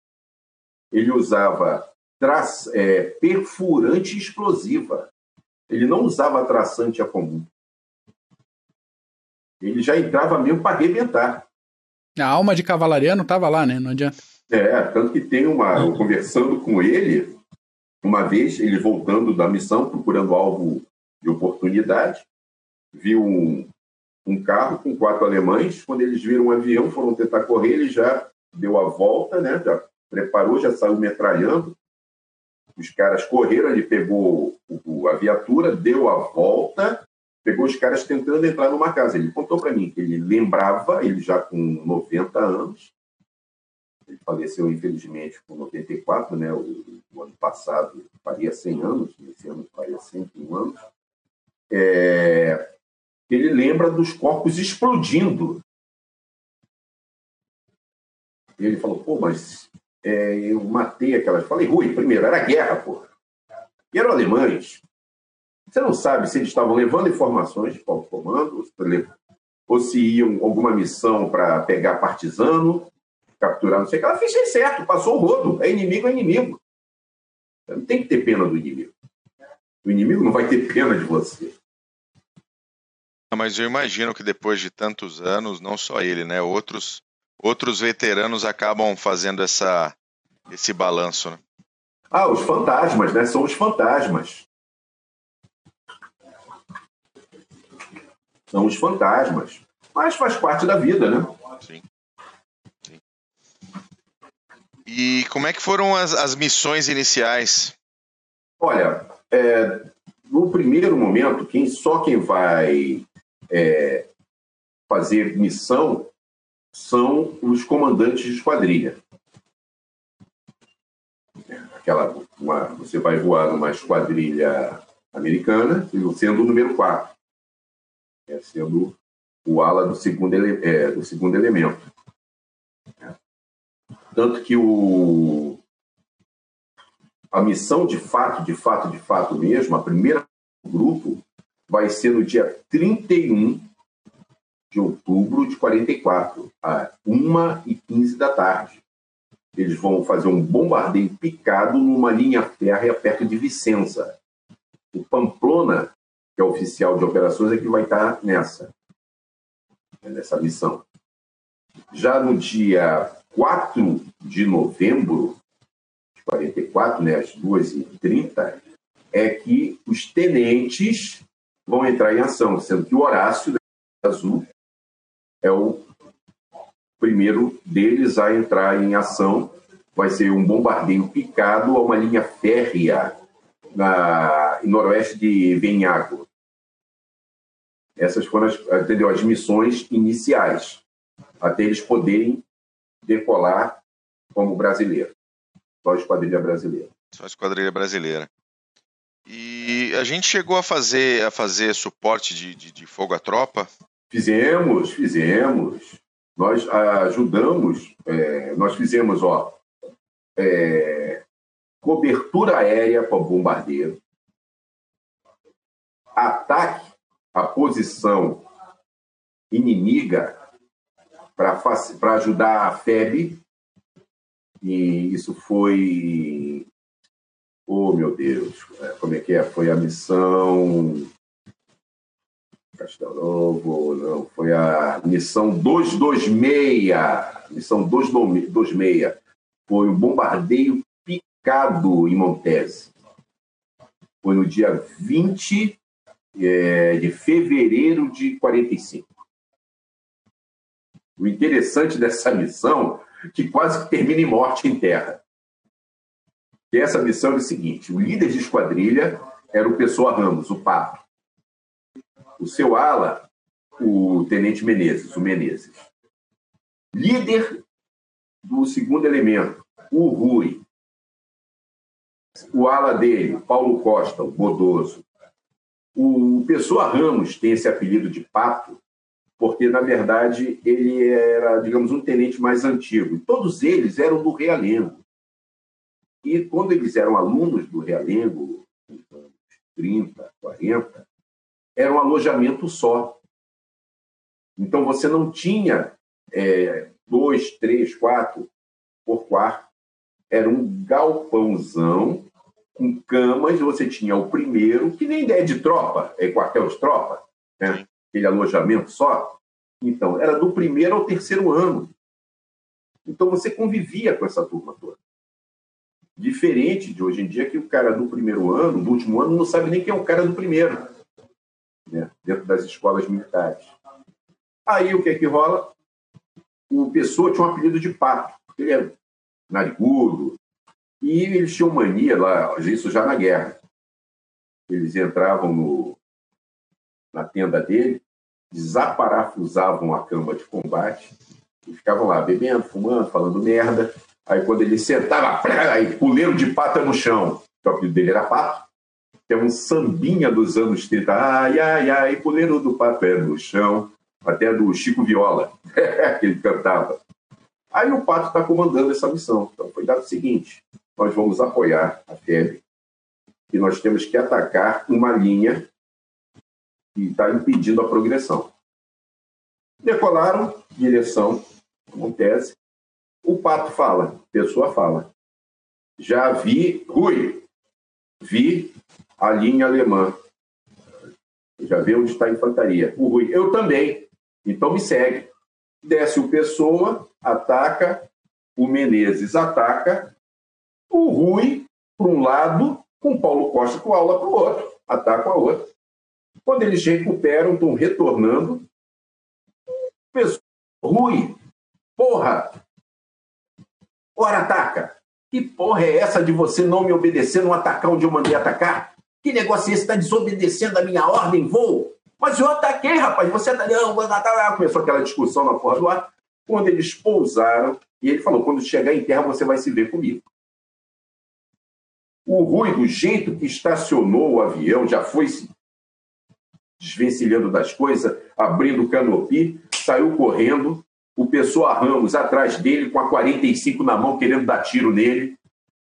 ele usava tra... é, perfurante explosiva. Ele não usava traçante a comum. Ele já entrava mesmo para arrebentar. A alma de cavalaria não estava lá, né? Não adianta. É, tanto que tem uma. Conversando com ele, uma vez, ele voltando da missão, procurando alvo de oportunidade, viu um, um carro com quatro alemães. Quando eles viram um avião, foram tentar correr, ele já deu a volta, né? Já preparou, já saiu metralhando. Os caras correram, ele pegou o, o, viatura, deu a volta, pegou os caras tentando entrar numa casa. Ele contou para mim que ele lembrava, ele já com 90 anos, ele faleceu infelizmente com 94, né? O, o ano passado faria 100 anos, esse ano faria 101 anos. É, ele lembra dos corpos explodindo. E ele falou, pô, mas é, eu matei aquelas. Falei, Rui, primeiro, era guerra, pô. E eram alemães. Você não sabe se eles estavam levando informações para o comando, ou se iam alguma missão para pegar partisano, capturar, não sei o que. Ela fez certo, passou o rodo. É inimigo, é inimigo. Você não tem que ter pena do inimigo. O inimigo não vai ter pena de você. Mas eu imagino que depois de tantos anos, não só ele, né? Outros, outros veteranos acabam fazendo essa, esse balanço, né? Ah, os fantasmas, né? São os fantasmas. São os fantasmas. Mas faz parte da vida, né? Sim. Sim. E como é que foram as, as missões iniciais? Olha, é, no primeiro momento, quem, só quem vai é, fazer missão são os comandantes de esquadrilha. Aquela, uma, você vai voar numa esquadrilha americana, sendo o número 4, é, sendo o ala do segundo, ele, é, do segundo elemento. Tanto que o, a missão de fato, de fato, de fato mesmo, a primeira grupo vai ser no dia 31 de outubro de 44, às 1h15 da tarde. Eles vão fazer um bombardeio picado numa linha férrea perto de Vicenza. O Pamplona, que é oficial de operações, é que vai estar nessa, nessa missão. Já no dia 4 de novembro de 44, né, às 2h30, é que os tenentes vão entrar em ação, sendo que o Horácio Azul é o primeiro deles a entrar em ação. Vai ser um bombardeio picado a uma linha férrea na, em noroeste de Venhago. Essas foram as, entendeu, as missões iniciais, até eles poderem decolar como brasileiro. Só a esquadrilha brasileira. Só a esquadrilha brasileira. E a gente chegou a fazer, a fazer suporte de, de, de fogo à tropa? Fizemos, fizemos. Nós ajudamos, é, nós fizemos ó, é, cobertura aérea para bombardeiro, ataque à posição inimiga para ajudar a FEB, e isso foi Oh, meu Deus, é, como é que é? Foi a missão. Castelo Novo, não, foi a missão 226. Missão 226. Foi o bombardeio picado em Montese. Foi no dia 20 é, de fevereiro de 45. O interessante dessa missão é que quase termina em morte em terra que essa missão é o seguinte: o líder de esquadrilha era o Pessoa Ramos, o Papo. O seu ala, o Tenente Menezes, o Menezes. Líder do segundo elemento, o Rui. O ala dele, Paulo Costa, o Bodoso. O Pessoa Ramos tem esse apelido de Papo, porque, na verdade, ele era, digamos, um tenente mais antigo. Todos eles eram do Realengo. E quando eles eram alunos do Realengo, nos anos 30, 40, era um alojamento só. Então você não tinha é, dois, três, quatro por quarto. Era um galpãozão com camas. Você tinha o primeiro, que nem ideia de tropa, é quartel de tropa, né? aquele alojamento só. Então, era do primeiro ao terceiro ano. Então você convivia com essa turma toda. Diferente de hoje em dia, que o cara do primeiro ano, do último ano, não sabe nem quem é o cara do primeiro, né? dentro das escolas militares. Aí o que é que rola? O Pessoa tinha um apelido de pato, ele era narigudo, e eles tinham mania lá, isso já na guerra. eles entravam no, na tenda dele, desaparafusavam a cama de combate e ficavam lá bebendo, fumando, falando merda. Aí quando ele sentava, aí puleiro de pata no chão, o apelido dele era Pato, que é um sambinha dos anos 30. Ai, ai, ai, puleiro do é no chão, até do Chico Viola, que ele cantava. Aí o Pato está comandando essa missão. Então foi dado o seguinte: nós vamos apoiar a FEB e nós temos que atacar uma linha que está impedindo a progressão. Decolaram, direção, acontece. O pato fala, pessoa fala. Já vi, Rui, vi a linha alemã. Já vi onde está a infantaria. O Rui, eu também. Então me segue. Desce o Pessoa, ataca, o Menezes ataca, o Rui, para um lado, com o Paulo Costa com aula para o outro, ataca a outro. Quando eles recuperam, estão retornando. Pessoa, Rui, porra! Ora, ataca! Que porra é essa de você não me obedecer, não atacar onde eu mandei atacar? Que negócio é esse? Está desobedecendo a minha ordem, voo? Mas eu ataquei, rapaz. Você tá. Não, vou atacar. Começou aquela discussão na porra do ar. Quando eles pousaram, e ele falou: quando chegar em terra, você vai se ver comigo. O Rui, do jeito que estacionou o avião, já foi se desvencilhando das coisas, abrindo o canopi, saiu correndo. O Pessoa Ramos atrás dele, com a 45 na mão, querendo dar tiro nele.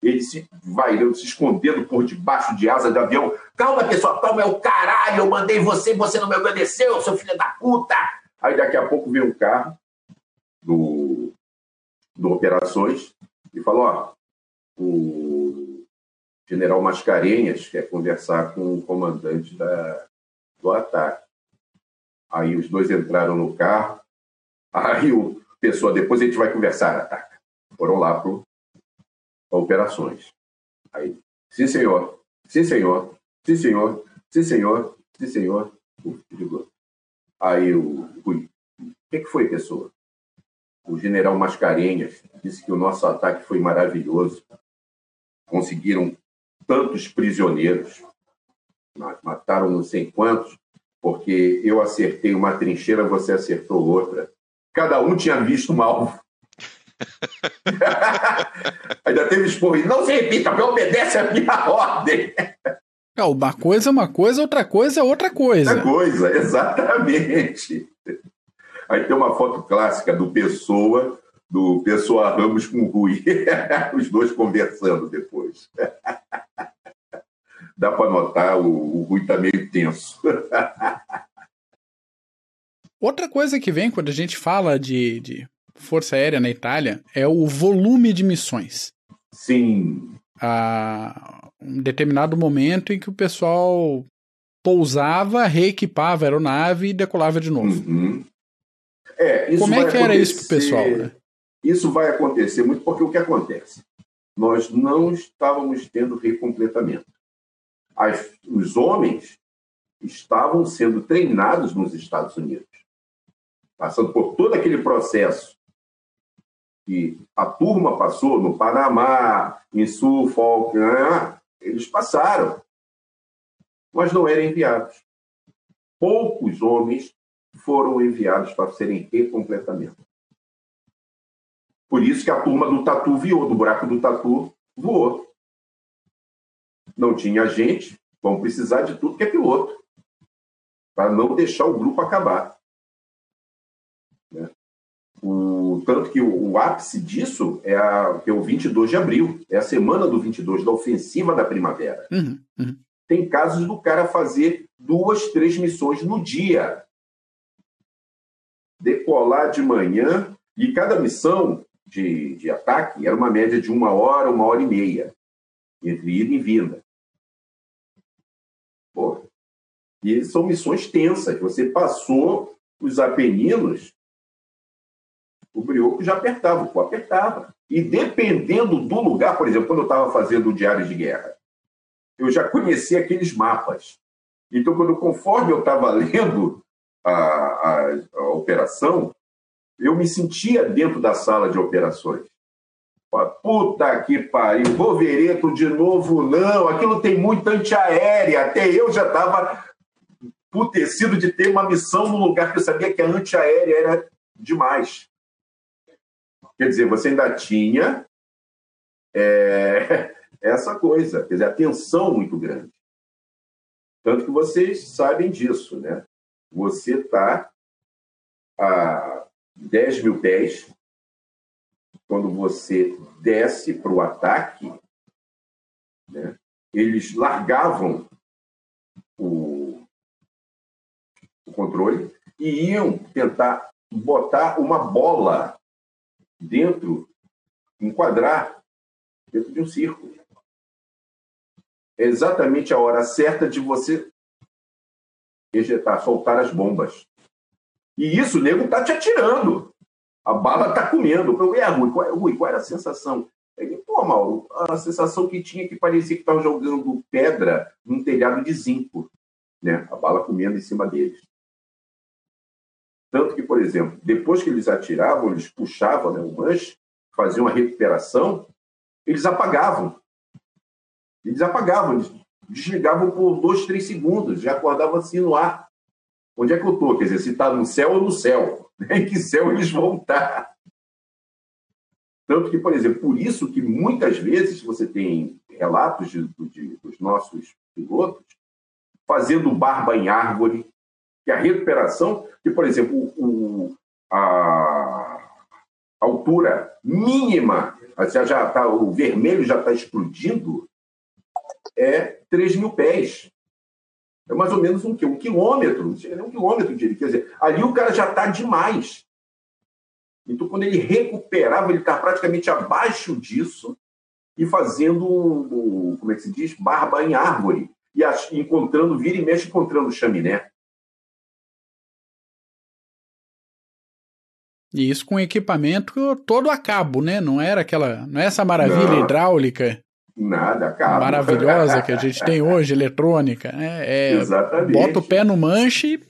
Ele se vai se escondendo por debaixo de asa de avião. Calma, pessoal, calma, é o caralho. Eu mandei você, você não me obedeceu, seu filho da puta. Aí daqui a pouco vem um carro do, do Operações e falou: ó, o general Mascarenhas quer conversar com o comandante da, do ataque. Aí os dois entraram no carro. Aí o pessoal, depois a gente vai conversar, ataca. Foram lá para operações. Aí, sim, senhor. Sim, senhor. Sim, senhor. Sim, senhor. Sim, senhor. Aí o Rui, o que, que foi, pessoa? O general Mascarenhas disse que o nosso ataque foi maravilhoso. Conseguiram tantos prisioneiros. Mataram não sei quantos, porque eu acertei uma trincheira, você acertou outra. Cada um tinha visto um alvo. Ainda teve esporro. Não se repita, me obedece a minha ordem. É, uma coisa é uma coisa, outra coisa é outra coisa. Outra coisa, exatamente. Aí tem uma foto clássica do Pessoa, do Pessoa Ramos com o Rui. Os dois conversando depois. Dá para notar, o, o Rui está meio tenso. Outra coisa que vem quando a gente fala de, de Força Aérea na Itália é o volume de missões. Sim. A um determinado momento em que o pessoal pousava, reequipava a aeronave e decolava de novo. Uhum. É, Como é que era isso para o pessoal? Né? Isso vai acontecer muito porque o que acontece? Nós não estávamos tendo recompletamento. As, os homens estavam sendo treinados nos Estados Unidos, passando por todo aquele processo que a turma passou no Panamá, em Suffolk, né? eles passaram, mas não eram enviados. Poucos homens foram enviados para serem recompletamento. Por isso que a turma do Tatu voou, do buraco do Tatu voou. Não tinha gente, vão precisar de tudo que é piloto, para não deixar o grupo acabar. O, tanto que o, o, ápice disso é, a, é o 22 de abril, é a semana do 22, da ofensiva da primavera. Uhum, uhum. Tem casos do cara fazer duas, três missões no dia. Decolar de manhã, e cada missão de, de ataque era uma média de uma hora, uma hora e meia, entre ida e vinda. Pô, e são missões tensas. Você passou os Apeninos o brioco já apertava, o pó apertava. E dependendo do lugar, por exemplo, quando eu estava fazendo o diário de guerra, eu já conhecia aqueles mapas. Então, quando conforme eu estava lendo a, a, a, operação, eu me sentia dentro da sala de operações. Puta que pariu, Wolverito de novo, não. Aquilo tem muito antiaérea. Até eu já estava putecido de ter uma missão no lugar que eu sabia que a antiaérea era demais. Quer dizer, você ainda tinha é, essa coisa, quer dizer, a tensão muito grande. Tanto que vocês sabem disso, né? Você está a 10 mil pés, quando você desce para o ataque, né? eles largavam o, o controle e iam tentar botar uma bola dentro, enquadrar dentro de um círculo. É exatamente a hora certa de você ejetar, soltar as bombas. E isso o nego está te atirando. A bala está comendo. Eu falei, é, Rui, qual, é, Rui, qual era a sensação? Ele, Pô, Mauro, a sensação que tinha que parecia que estava jogando pedra num telhado de zinco. Né? A bala comendo em cima deles. Tanto que, por exemplo, depois que eles atiravam, eles puxavam né, o manche, faziam a recuperação, eles apagavam. Eles apagavam, eles desligavam por dois, três segundos, já acordavam assim no ar. Onde é que eu estou? Quer dizer, se está no céu ou no céu. Em que céu eles vão estar? Tanto que, por exemplo, por isso que muitas vezes você tem relatos de, de, dos nossos pilotos fazendo barba em árvore, que a recuperação, que, por exemplo, o, a altura mínima, já tá, o vermelho já está explodindo, é 3 mil pés. É mais ou menos um, um quilômetro, não nem um quilômetro de Quer dizer, ali o cara já está demais. Então, quando ele recuperava, ele está praticamente abaixo disso e fazendo, como é que se diz, barba em árvore. E encontrando, vira e mexe, encontrando chaminé. E isso com equipamento todo a cabo, né? Não era aquela, não é essa maravilha não. hidráulica Nada, cara. Maravilhosa que a gente tem hoje, eletrônica. Né? É, Exatamente. Bota o pé no manche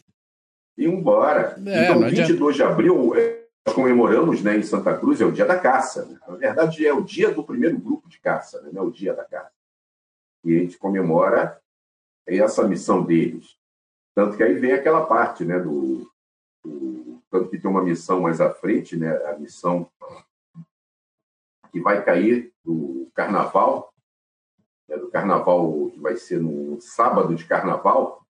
e embora. É, então, 22 adianta. de abril, é, nós comemoramos né, em Santa Cruz, é o dia da caça. Né? Na verdade, é o dia do primeiro grupo de caça, né? não é o dia da caça. E a gente comemora essa missão deles. Tanto que aí vem aquela parte né, do. Tanto que tem uma missão mais à frente, né, a missão que vai cair do carnaval, né, do carnaval, que vai ser no sábado de carnaval,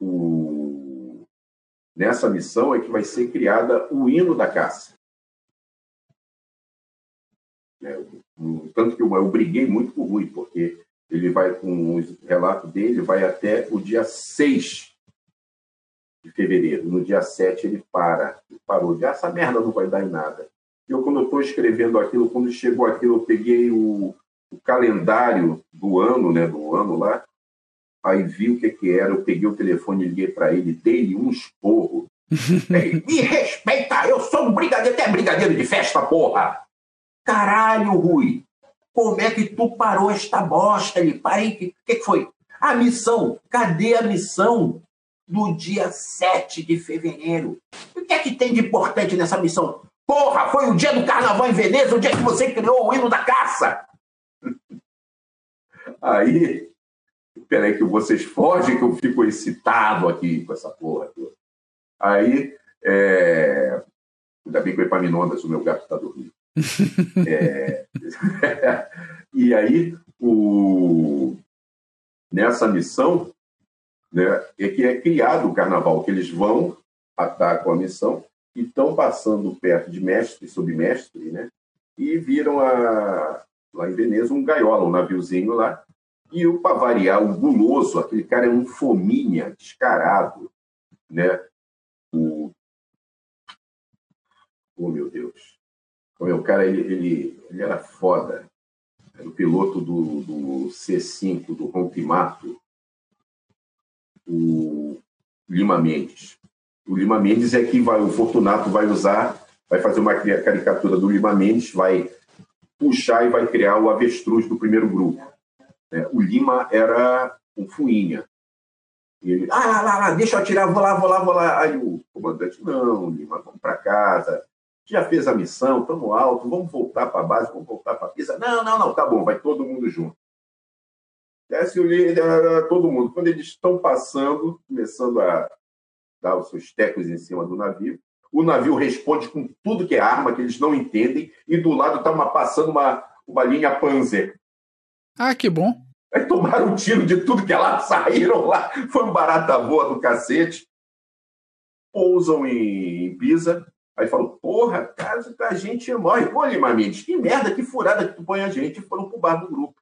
o... nessa missão é que vai ser criada o hino da caça. É, tanto que eu, eu briguei muito com o Rui, porque ele vai, com o relato dele, vai até o dia 6 de fevereiro. No dia 7 ele para. Ele parou de, ah, essa merda não vai dar em nada. Eu, quando estou escrevendo aquilo, quando chegou aquilo, eu peguei o, o, calendário do ano, né, do ano lá, aí vi o que, que era, eu peguei o telefone, liguei para ele, dei um esporro. Me respeita, eu sou um brigadeiro, até brigadeiro de festa, porra! Caralho, Rui, como é que tu parou esta bosta ali? Parei, o que, que foi? A missão, cadê a missão do dia 7 de fevereiro? O que é que tem de importante nessa missão? Porra, foi o dia do carnaval em Veneza, o dia que você criou o hino da caça. Aí, peraí que vocês fogem que eu fico excitado aqui com essa porra toda. Aí, é... ainda bem que o Epaminondas, o meu gato está dormindo. é... e aí, o... nessa missão, né, é que é criado o carnaval, que eles vão, atacam a missão, e estão passando perto de mestre e submestre, né? E viram a, lá em Veneza um gaiola, um naviozinho lá. E o para variar, o guloso, aquele cara é um fominha, descarado, né? O... Oh, meu Deus. O cara, ele, ele, ele era foda. Era o piloto do, do C5, do Rompimato, o Lima Mendes. O Lima Mendes é que vai, o Fortunato vai usar, vai fazer uma caricatura do Lima Mendes, vai puxar e vai criar o avestruz do primeiro grupo. É, o Lima era um fuinha. Ele, ah, lá, lá, lá, deixa eu atirar, vou lá, vou lá, vou lá. Aí o comandante, não, Lima, vamos para casa. Já fez a missão, estamos alto, vamos voltar para a base, vamos voltar para a pista. Não, não, não, tá bom, vai todo mundo junto. Desce o líder, todo mundo. Quando eles estão passando, começando a dar os seus tecos em cima do navio, o navio responde com tudo que é arma, que eles não entendem, e do lado está passando uma, uma linha Panzer. Ah, que bom. Aí tomaram um tiro de tudo que é lá, saíram lá, foi um barata boa do cacete. Pousam em Pisa, aí falam, porra, cara, a gente morre. Pô, Lima Mendes, que merda, que furada que tu põe a gente. E foram pro bar do grupo.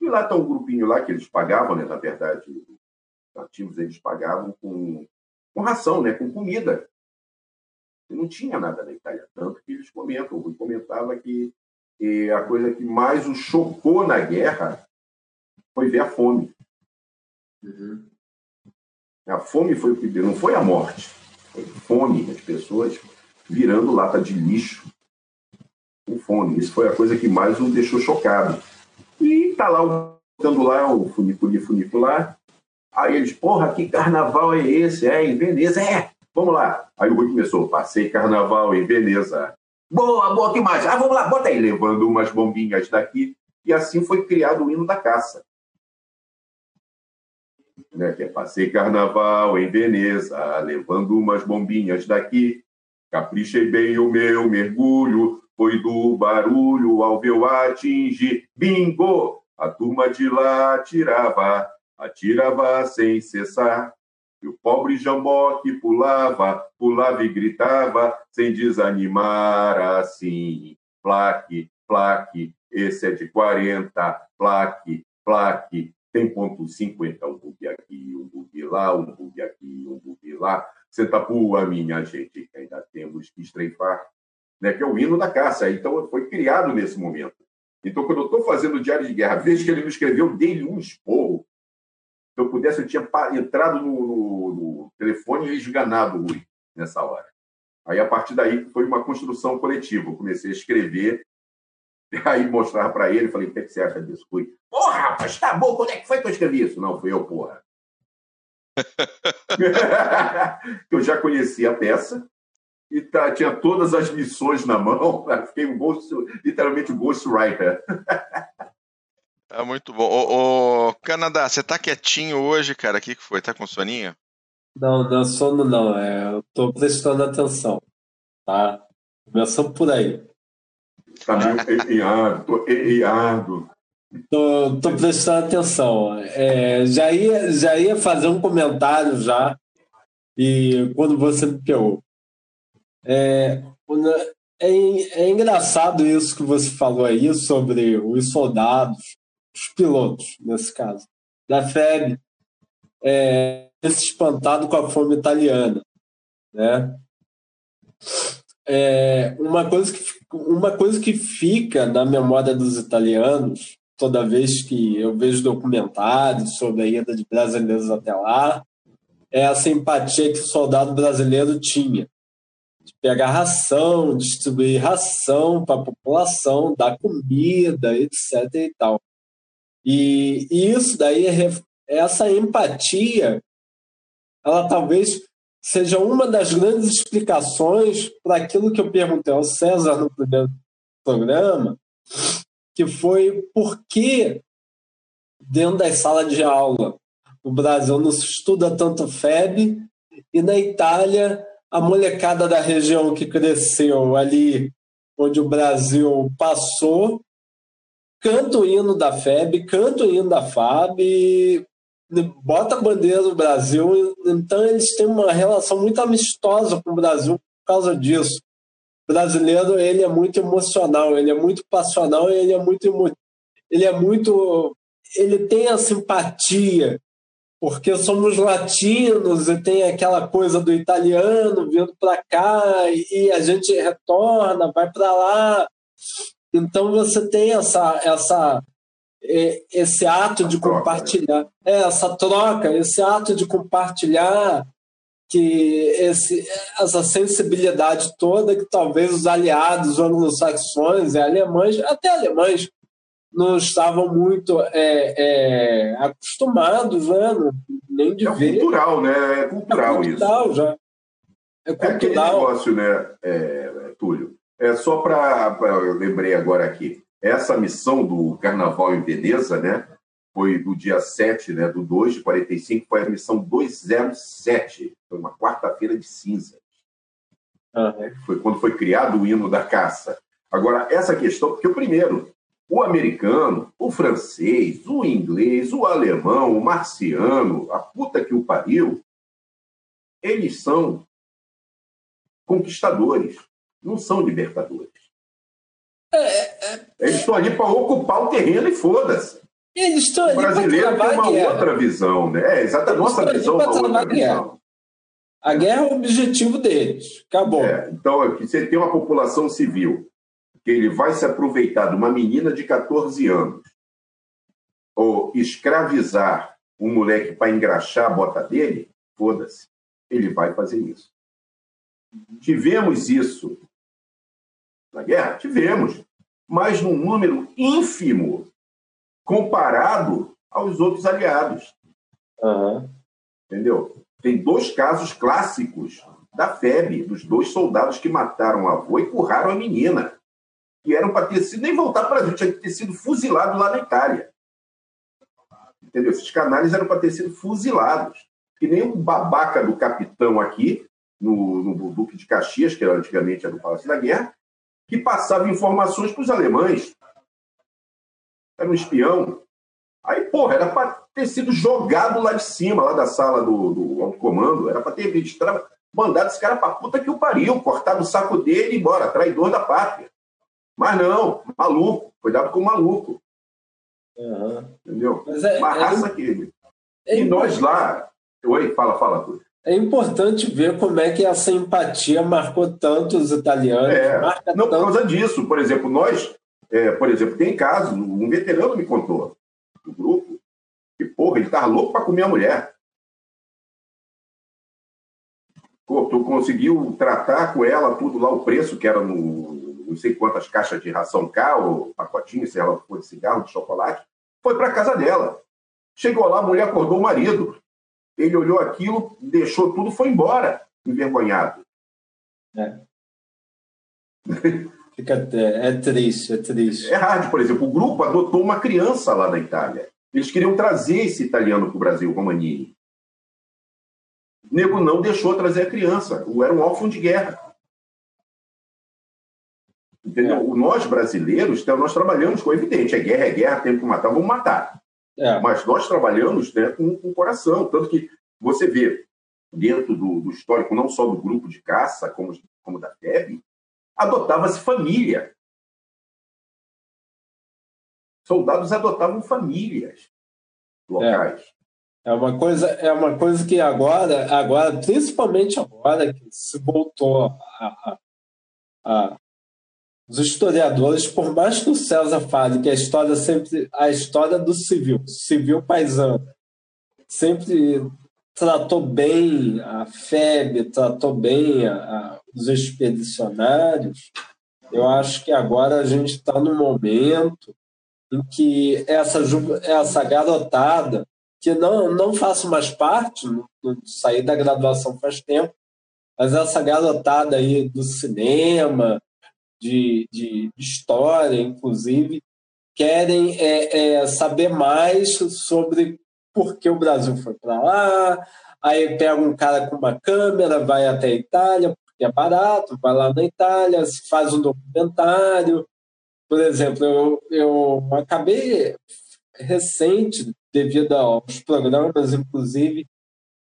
E lá está um grupinho lá que eles pagavam, né? Na verdade, os nativos eles pagavam com, com ração, né? Com comida. E não tinha nada na Itália, tanto que eles comentam. O comentava que e a coisa que mais o chocou na guerra foi ver a fome. Uhum. A fome foi o que não foi a morte, foi fome, as pessoas virando lata de lixo com fome. Isso foi a coisa que mais o deixou chocado. Tá lá, dando lá o funiculi funicular. Aí eles, porra, que carnaval é esse? É em Veneza? É, vamos lá. Aí o Rui começou, passei carnaval em Veneza. Boa, boa, que mais? Ah, vamos lá, bota aí, levando umas bombinhas daqui. E assim foi criado o hino da caça. Né, que é passei carnaval em Veneza, levando umas bombinhas daqui. Caprichei bem o meu mergulho, foi do barulho ao ver atingir. Bingo! A turma de lá atirava, atirava sem cessar. E o pobre jambó que pulava, pulava e gritava, sem desanimar assim. Plaque, plaque, esse é de 40, plaque, plaque, tem ponto 50, um bug aqui, um bug lá, um bug aqui, um bug lá. Senta pua, minha gente, que ainda temos que estreifar. Né, que é o hino da caça. Então, foi criado nesse momento. Então, quando eu estou fazendo o Diário de Guerra, vejo que ele me escreveu, dei-lhe um esporro se eu pudesse, eu tinha entrado no, no, no telefone e esganado o Rui nessa hora. Aí, a partir daí, foi uma construção coletiva. Eu comecei a escrever, aí mostrar para ele, falei, o que, é que você acha disso? Rui, porra, rapaz, tá bom, quando é que foi que eu escrevi isso? Não, fui eu, porra. eu já conhecia a peça e tá, tinha todas as missões na mão, fiquei um ghost, literalmente um ghostwriter. É muito bom. Ô, ô, Canadá, você tá quietinho hoje, cara? O que, que foi? Tá com soninho? Não, não é sono não. É, eu tô prestando atenção. Tá? Começando por aí. Tá meio eiado, tô eiado. Tô, tô prestando atenção. É, já, ia, já ia fazer um comentário já, e quando você me pegou. É, é, é engraçado isso que você falou aí sobre os soldados os pilotos, nesse caso, da FEB, é, esse espantado com a fome italiana. Né? É, uma, coisa que, uma coisa que fica na memória dos italianos, toda vez que eu vejo documentários sobre a ida de brasileiros até lá, é a simpatia que o soldado brasileiro tinha. De pegar ração, distribuir ração para a população, dar comida, etc. e tal. E, e isso daí, é essa empatia, ela talvez seja uma das grandes explicações para aquilo que eu perguntei ao César no primeiro programa, que foi por que dentro das salas de aula no Brasil não se estuda tanto FEB e na Itália a molecada da região que cresceu ali onde o Brasil passou canta o hino da FEB, canta o hino da FAB, bota a bandeira do Brasil. Então, eles têm uma relação muito amistosa com o Brasil por causa disso. O brasileiro ele é muito emocional, ele é muito passional, ele é muito ele é muito ele tem a simpatia porque somos latinos e tem aquela coisa do italiano vindo para cá e a gente retorna, vai para lá. Então você tem essa, essa, esse ato de compartilhar, é, essa troca, esse ato de compartilhar que esse, essa sensibilidade toda que talvez os aliados anglo-saxões e alemães, até alemães, não estavam muito é, é, acostumados, né? nem de é ver. cultural, né? É cultural, é cultural isso. Já. É, é aquele negócio, né, é, Túlio? É só para. Eu lembrei agora aqui. Essa missão do Carnaval em Veneza, né? Foi do dia 7 né, do 2 de 45, foi a missão 207. Foi uma quarta-feira de cinza. Uhum. Foi quando foi criado o hino da caça. Agora, essa questão, porque o primeiro, o americano, o francês, o inglês, o alemão, o marciano, a puta que o pariu, eles são conquistadores, não são libertadores. É, é, eles estão ali para ocupar o terreno e foda-se. Eles estão ali o brasileiro tem uma outra visão, né? É, exatamente. A nossa visão é uma outra visão. A guerra é o objetivo deles. Acabou. É, então, você tem uma população civil que ele vai se aproveitar de uma menina de 14 anos ou escravizar um moleque para engraxar a bota dele, foda-se, ele vai fazer isso. Tivemos isso na guerra? Tivemos, mas num número ínfimo comparado aos outros aliados. Uhum. Entendeu? Tem dois casos clássicos da FEB, dos dois soldados que mataram o avô e curraram a menina, que eram para ter sido, nem voltar para a gente, tinha que ter sido fuzilado lá na Itália. Entendeu? Esses canais eram para ter sido fuzilados. Que nem o babaca do capitão aqui, no, no Duque de Caxias, que era, antigamente era do Palácio da Guerra, que passava informações para os alemães. Era um espião. Aí, porra, era para ter sido jogado lá de cima, lá da sala do, do alto comando, era para ter registrado, mandado esse cara para puta que o pariu, cortado o saco dele e embora, traidor da pátria. Mas não, maluco, foi dado como maluco. Uhum. Entendeu? Mas é, Uma é raça que. É, e nós lá. Oi, fala, fala, tudo. É importante ver como é que essa empatia marcou tanto os italianos. É, não, tanto... por causa disso. Por exemplo, nós, é, por exemplo, tem casos, um veterano me contou, do grupo, que, porra, ele tava louco para comer a mulher. Pô, tu conseguiu tratar com ela tudo lá, o preço que era no não sei quantas caixas de ração K, ou pacotinho, se ela for de cigarro, de chocolate, foi para casa dela. Chegou lá, a mulher acordou o marido. Ele olhou aquilo, deixou tudo, foi embora, envergonhado. É. Fica, é, é triste, é triste. É hard, por exemplo, o grupo adotou uma criança lá na Itália. Eles queriam trazer esse italiano para o Brasil, Romanini. O nego não deixou trazer a criança. Era um órfão de guerra. Entendeu? É. Nós brasileiros, então, nós trabalhamos com evidente, é guerra, é guerra, tem que matar, vamos matar. É. Mas nós trabalhamos né, com, com o coração. Tanto que você vê, dentro do, do, histórico, não só do grupo de caça, como, como da FEB, adotava-se família. Soldados adotavam famílias locais. É. é. uma coisa, é uma coisa que agora, agora, principalmente agora que se voltou a, a, a os historiadores, por mais que o César fale que a história sempre a história do civil, civil paisano, sempre tratou bem a FEB, tratou bem a, a, os expedicionários, eu acho que agora a gente está no momento em que essa, essa garotada, que não, não faço mais parte, não, não saí da graduação faz tempo, mas essa garotada aí do cinema, de, de, história, inclusive, querem é, é, saber mais sobre por que o Brasil foi para lá. Aí pega um cara com uma câmera, vai até a Itália, porque é barato, vai lá na Itália, faz um documentário. Por exemplo, eu, eu acabei recente, devido aos programas, inclusive,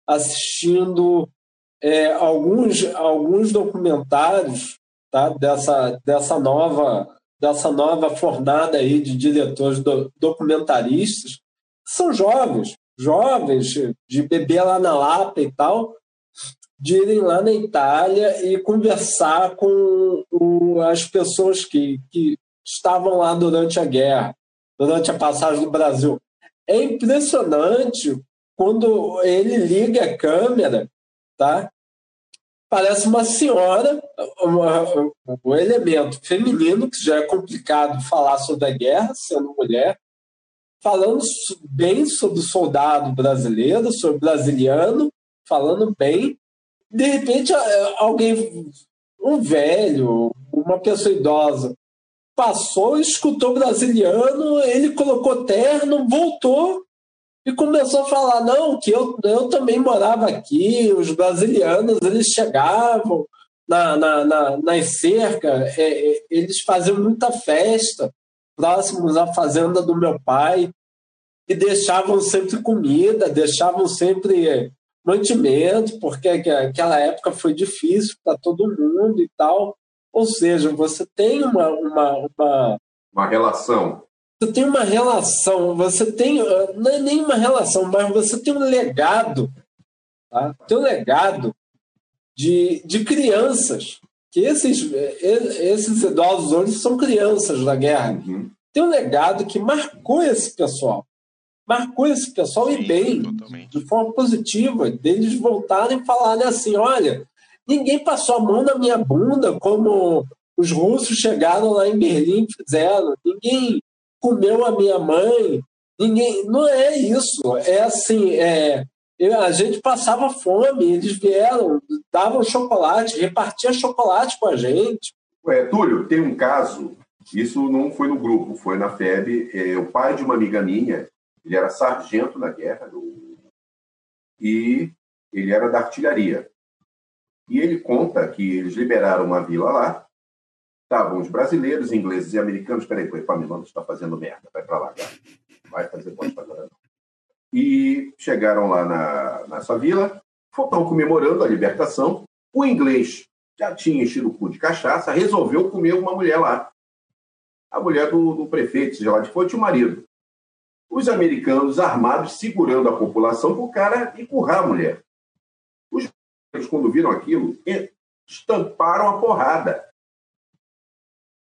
assistindo é, alguns, alguns documentários tá? dessa, dessa, nova, dessa nova fornada aí de diretores do, documentaristas, são jovens, jovens, de beber lá na Lapa e tal, de irem lá na Itália e conversar com o, as pessoas que, que estavam lá durante a guerra, durante a passagem do Brasil. É impressionante quando ele liga a câmera, tá? Parece uma senhora, uma, um elemento feminino, que já é complicado falar sobre a guerra, sendo mulher, falando bem sobre o soldado brasileiro, sobre o brasiliano, falando bem, De repente, alguém, um velho, uma pessoa idosa, passou, escutou brasiliano, ele colocou terno, voltou e começou a falar não que eu, eu também morava aqui, os brasilianos eles chegavam na, na, na nas cercas, é, é, eles faziam muita festa próximos à fazenda do meu pai e deixavam sempre comida, deixavam sempre mantimento, porque aquela época foi difícil para todo mundo e tal. Ou seja, você tem uma, uma, uma, uma relação você tem uma relação, você tem, ah, não é nem uma relação, mas você tem um legado, tá? tem um legado de, de crianças, que esses, esses idosos hoje são crianças da guerra. Uhum. Tem um legado que marcou esse pessoal. Marcou esse pessoal Sim, e bem, totalmente. de forma positiva, deles voltarem e falarem assim: olha, ninguém passou a mão na minha bunda como os russos chegaram lá em Berlim e fizeram. Ninguém comeu a minha mãe. Ninguém, não é isso. É assim, é, a gente passava fome, eles vieram, davam chocolate, repartiam chocolate com a gente. É, Túlio, tem um caso, isso não foi no grupo, foi na FEB. É, o pai de uma amiga minha, ele era sargento na guerra e ele era da artilharia. E ele conta que eles liberaram uma vila lá Estavam os brasileiros, ingleses e americanos. Peraí, o Epaminondas está fazendo merda. Vai para lá, cara. Vai fazer bosta agora não. E chegaram lá na, nessa vila, estão comemorando a libertação. O inglês já tinha enchido o cu de cachaça, resolveu comer uma mulher lá. A mulher do, do prefeito, seja lá de fonte, o marido. Os americanos armados segurando a população o cara empurrar a mulher. Os quando viram aquilo, estamparam a porrada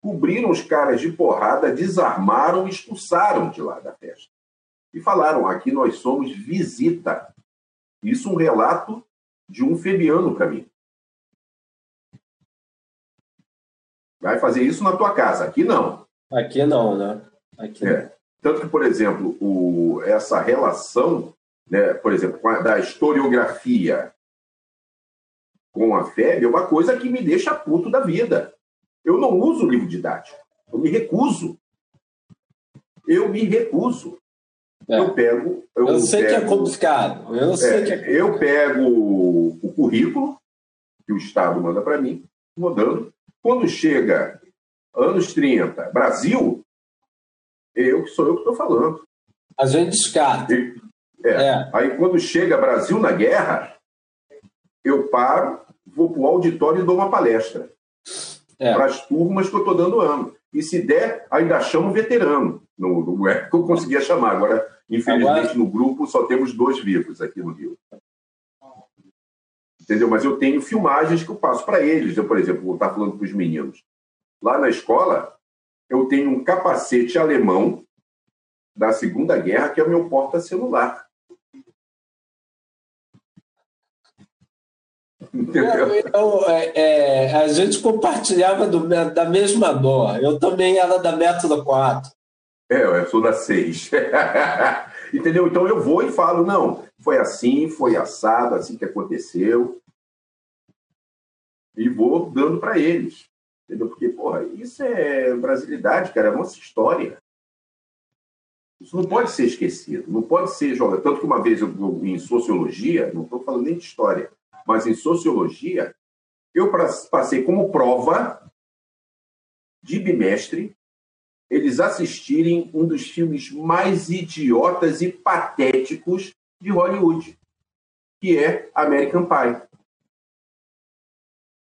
cobriram os caras de porrada, desarmaram e expulsaram de lá da festa. E falaram: aqui nós somos visita. Isso um relato de um febiano para mim. Vai fazer isso na tua casa. Aqui não. Aqui não, né? Aqui é. Tanto que, por exemplo, o, essa relação, né, por exemplo, da historiografia com a FEB é uma coisa que me deixa puto da vida. Eu não uso livro didático. Eu me recuso. Eu me recuso. É. Eu pego. Eu, eu sei pego, que é complicado. Eu sei é, que é... Eu pego o currículo que o Estado manda para mim, vou dando. Quando chega anos 30, Brasil, eu que sou eu que estou falando. A gente descarta. É. é. Aí quando chega Brasil na guerra, eu paro, vou para o auditório e dou uma palestra é. para as turmas que eu estou dando ano. E se der, ainda chamo veterano. No, no é que eu conseguia chamar. Agora, infelizmente, Agora... no grupo só temos dois vivos aqui no Rio. Entendeu? Mas eu tenho filmagens que eu passo para eles. Eu, por exemplo, vou estar falando para os meninos. Lá na escola, eu tenho um capacete alemão da Segunda Guerra, que é o meu porta-celular. Então, é, é, a gente compartilhava do, da mesma dor. Eu também era da método 4. É, eu sou da 6. Entendeu? Então eu vou e falo, não, foi assim, foi assado, assim que aconteceu. E vou dando para eles. Entendeu? Porque, porra, isso é brasilidade, cara, é a nossa história. Isso não pode ser esquecido, não pode ser jogado. Tanto que uma vez eu, em sociologia, não estou falando nem de história, mas em sociologia, eu passei como prova de bimestre eles assistirem um dos filmes mais idiotas e patéticos de Hollywood, que é American Pie.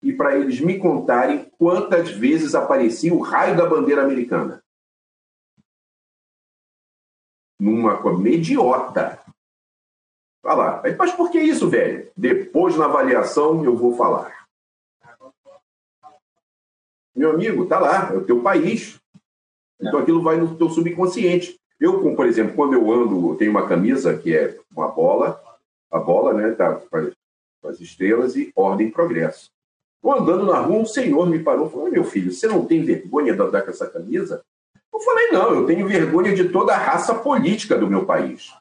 E para eles me contarem quantas vezes aparecia o raio da bandeira americana. Numa coisa idiota. Falar. Mas por que isso, velho? Depois, na avaliação, eu vou falar. Meu amigo, tá lá, é o teu país. Então aquilo vai no teu subconsciente. Eu, por exemplo, quando eu ando, tenho uma camisa que é uma bola, a bola, né, tá com as estrelas e ordem e progresso. Tô andando na rua, um senhor me parou e falou: meu filho, você não tem vergonha de andar com essa camisa? Eu falei: não, eu tenho vergonha de toda a raça política do meu país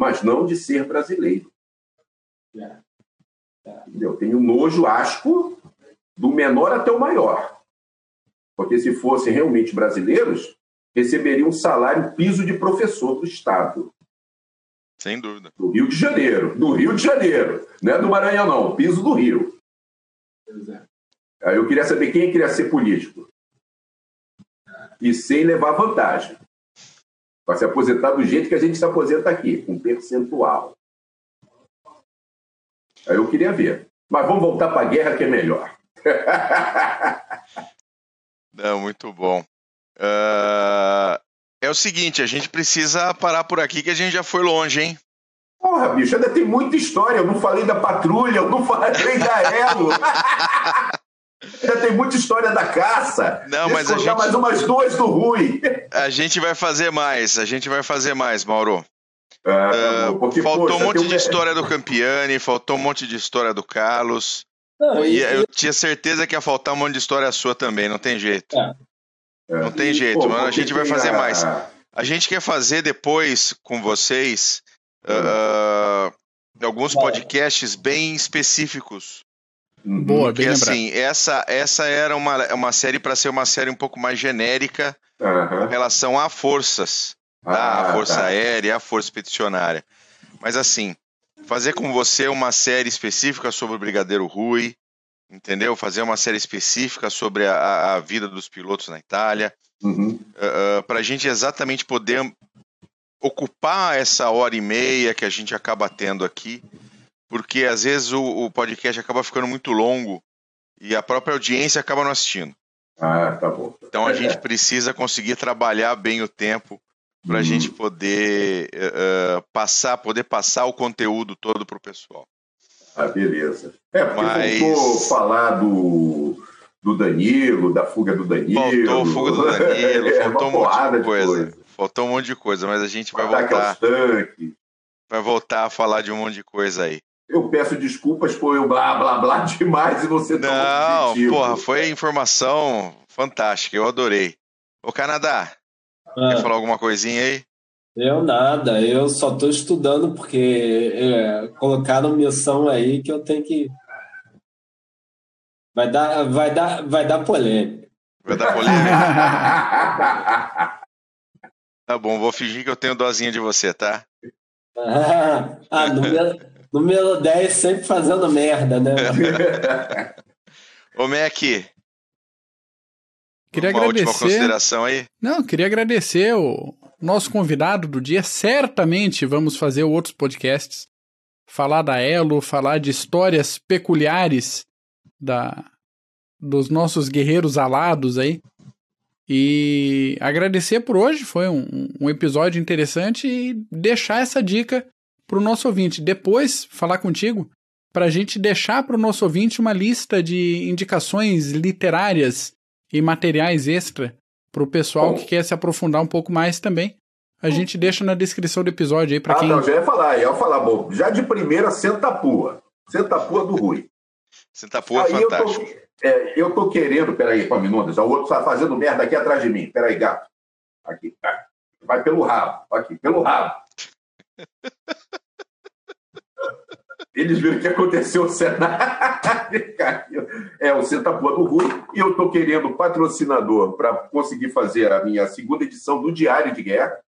mas não de ser brasileiro. Eu tenho nojo, asco, do menor até o maior. Porque se fossem realmente brasileiros, receberiam um salário piso de professor do Estado. Sem dúvida. Do Rio de Janeiro. Do Rio de Janeiro. Não é do Maranhão, não. Piso do Rio. Aí eu queria saber quem queria ser político. E sem levar vantagem. Para se aposentar do jeito que a gente se aposenta aqui, com percentual. Aí eu queria ver. Mas vamos voltar para a guerra que é melhor. Não, muito bom. Uh, é o seguinte, a gente precisa parar por aqui que a gente já foi longe, hein? Porra, bicho, ainda tem muita história. Eu não falei da patrulha, eu não falei da Elo. ainda tem muita história da caça. Não, Deixa mas a gente... mais umas duas do Rui. A gente vai fazer mais, a gente vai fazer mais, Mauro. Ah, uh, porque, faltou poxa, um monte de história do Campiani, faltou um monte de história do Carlos. Não, e, eu tinha certeza que ia faltar um monte de história sua também, não tem jeito. É. Não é. tem jeito, mano. A gente vai fazer mais. A gente quer fazer depois com vocês uh, alguns podcasts bem específicos. Uhum. Boa, Porque, bem assim, essa, essa era uma, uma série para ser uma série um pouco mais genérica uhum. em relação a forças. Tá? Ah, a Força tá. Aérea, a Força Peticionária. Mas assim, fazer com você uma série específica sobre o Brigadeiro Rui, entendeu? Fazer uma série específica sobre a, a vida dos pilotos na Itália, uhum. uh, uh, para a gente exatamente poder ocupar essa hora e meia que a gente acaba tendo aqui, porque às vezes o, o podcast acaba ficando muito longo e a própria audiência acaba não assistindo. Ah, tá bom. Então a gente precisa conseguir trabalhar bem o tempo para a uhum. gente poder uh, passar, poder passar o conteúdo todo para o pessoal. Ah, beleza. É, porque Mas... faltou falar do, do Danilo, da fuga do Danilo. Faltou fuga do Danilo, é, faltou um monte de coisa. coisa. Faltou um monte de coisa, mas a gente vai voltar. Vai voltar a falar de um monte de coisa aí. Eu peço desculpas por eu blá blá blá demais e você Não, porra, foi informação fantástica, eu adorei. Ô Canadá, ah. Quer falar alguma coisinha aí? Eu nada, eu só estou estudando porque é, colocaram missão aí que eu tenho que. Vai dar, vai dar, vai dar polêmica. Vai dar polêmica? tá bom, vou fingir que eu tenho dozinha de você, tá? Ah, ah número, número 10 sempre fazendo merda, né? Ô, Mac, Queria Uma agradecer. última consideração aí? Não, queria agradecer o nosso convidado do dia. Certamente vamos fazer outros podcasts. Falar da Elo, falar de histórias peculiares da dos nossos guerreiros alados aí. E agradecer por hoje, foi um, um episódio interessante e deixar essa dica para o nosso ouvinte. Depois, falar contigo para a gente deixar para o nosso ouvinte uma lista de indicações literárias e materiais extra para o pessoal Bom. que quer se aprofundar um pouco mais também. A gente deixa na descrição do episódio aí para ah, quem. Não, já ia falar, ia falar, bom, já de primeira, senta pua. Senta pua do Rui. Senta pua é fantástico. Eu tô, é, eu tô querendo, peraí, Paminondas, o outro está fazendo merda aqui atrás de mim. Peraí, gato. Aqui, tá. Vai pelo rabo, aqui, pelo rabo. Eles viram o que aconteceu, o cenário caiu. É, o Senta Pua do Rui, e eu estou querendo patrocinador para conseguir fazer a minha segunda edição do Diário de Guerra.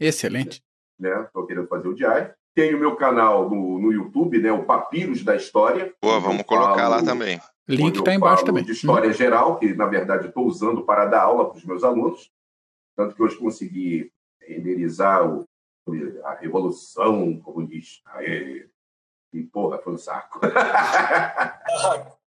Excelente. Estou né? querendo fazer o diário. Tenho o meu canal no, no YouTube, né, o Papiros da História. Boa, vamos colocar lá também. Link está embaixo também. De história hum. geral, que na verdade estou usando para dar aula para os meus alunos. Tanto que hoje consegui renderizar o, a Revolução Comunista. E, porra, foi um saco.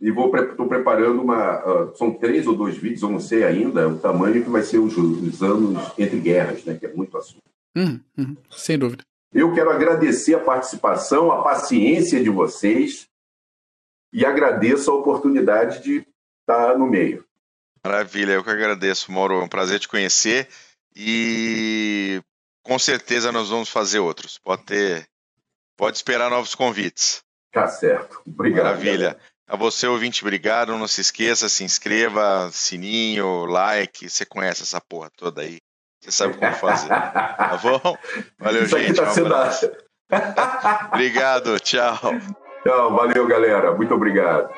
e vou estou preparando uma. Uh, são três ou dois vídeos, eu não sei ainda, o tamanho que vai ser os, os anos entre guerras, né? Que é muito assunto. Hum, hum, sem dúvida. Eu quero agradecer a participação, a paciência de vocês e agradeço a oportunidade de estar no meio. Maravilha, eu que agradeço, Mauro. É um prazer te conhecer. E com certeza nós vamos fazer outros. Pode ter, pode esperar novos convites. Tá certo. Obrigado. Maravilha. A você, ouvinte, obrigado. Não se esqueça, se inscreva, sininho, like. Você conhece essa porra toda aí. Você sabe como fazer. Tá bom? Valeu, Isso gente. Tá um obrigado, tchau. Tchau, valeu, galera. Muito obrigado.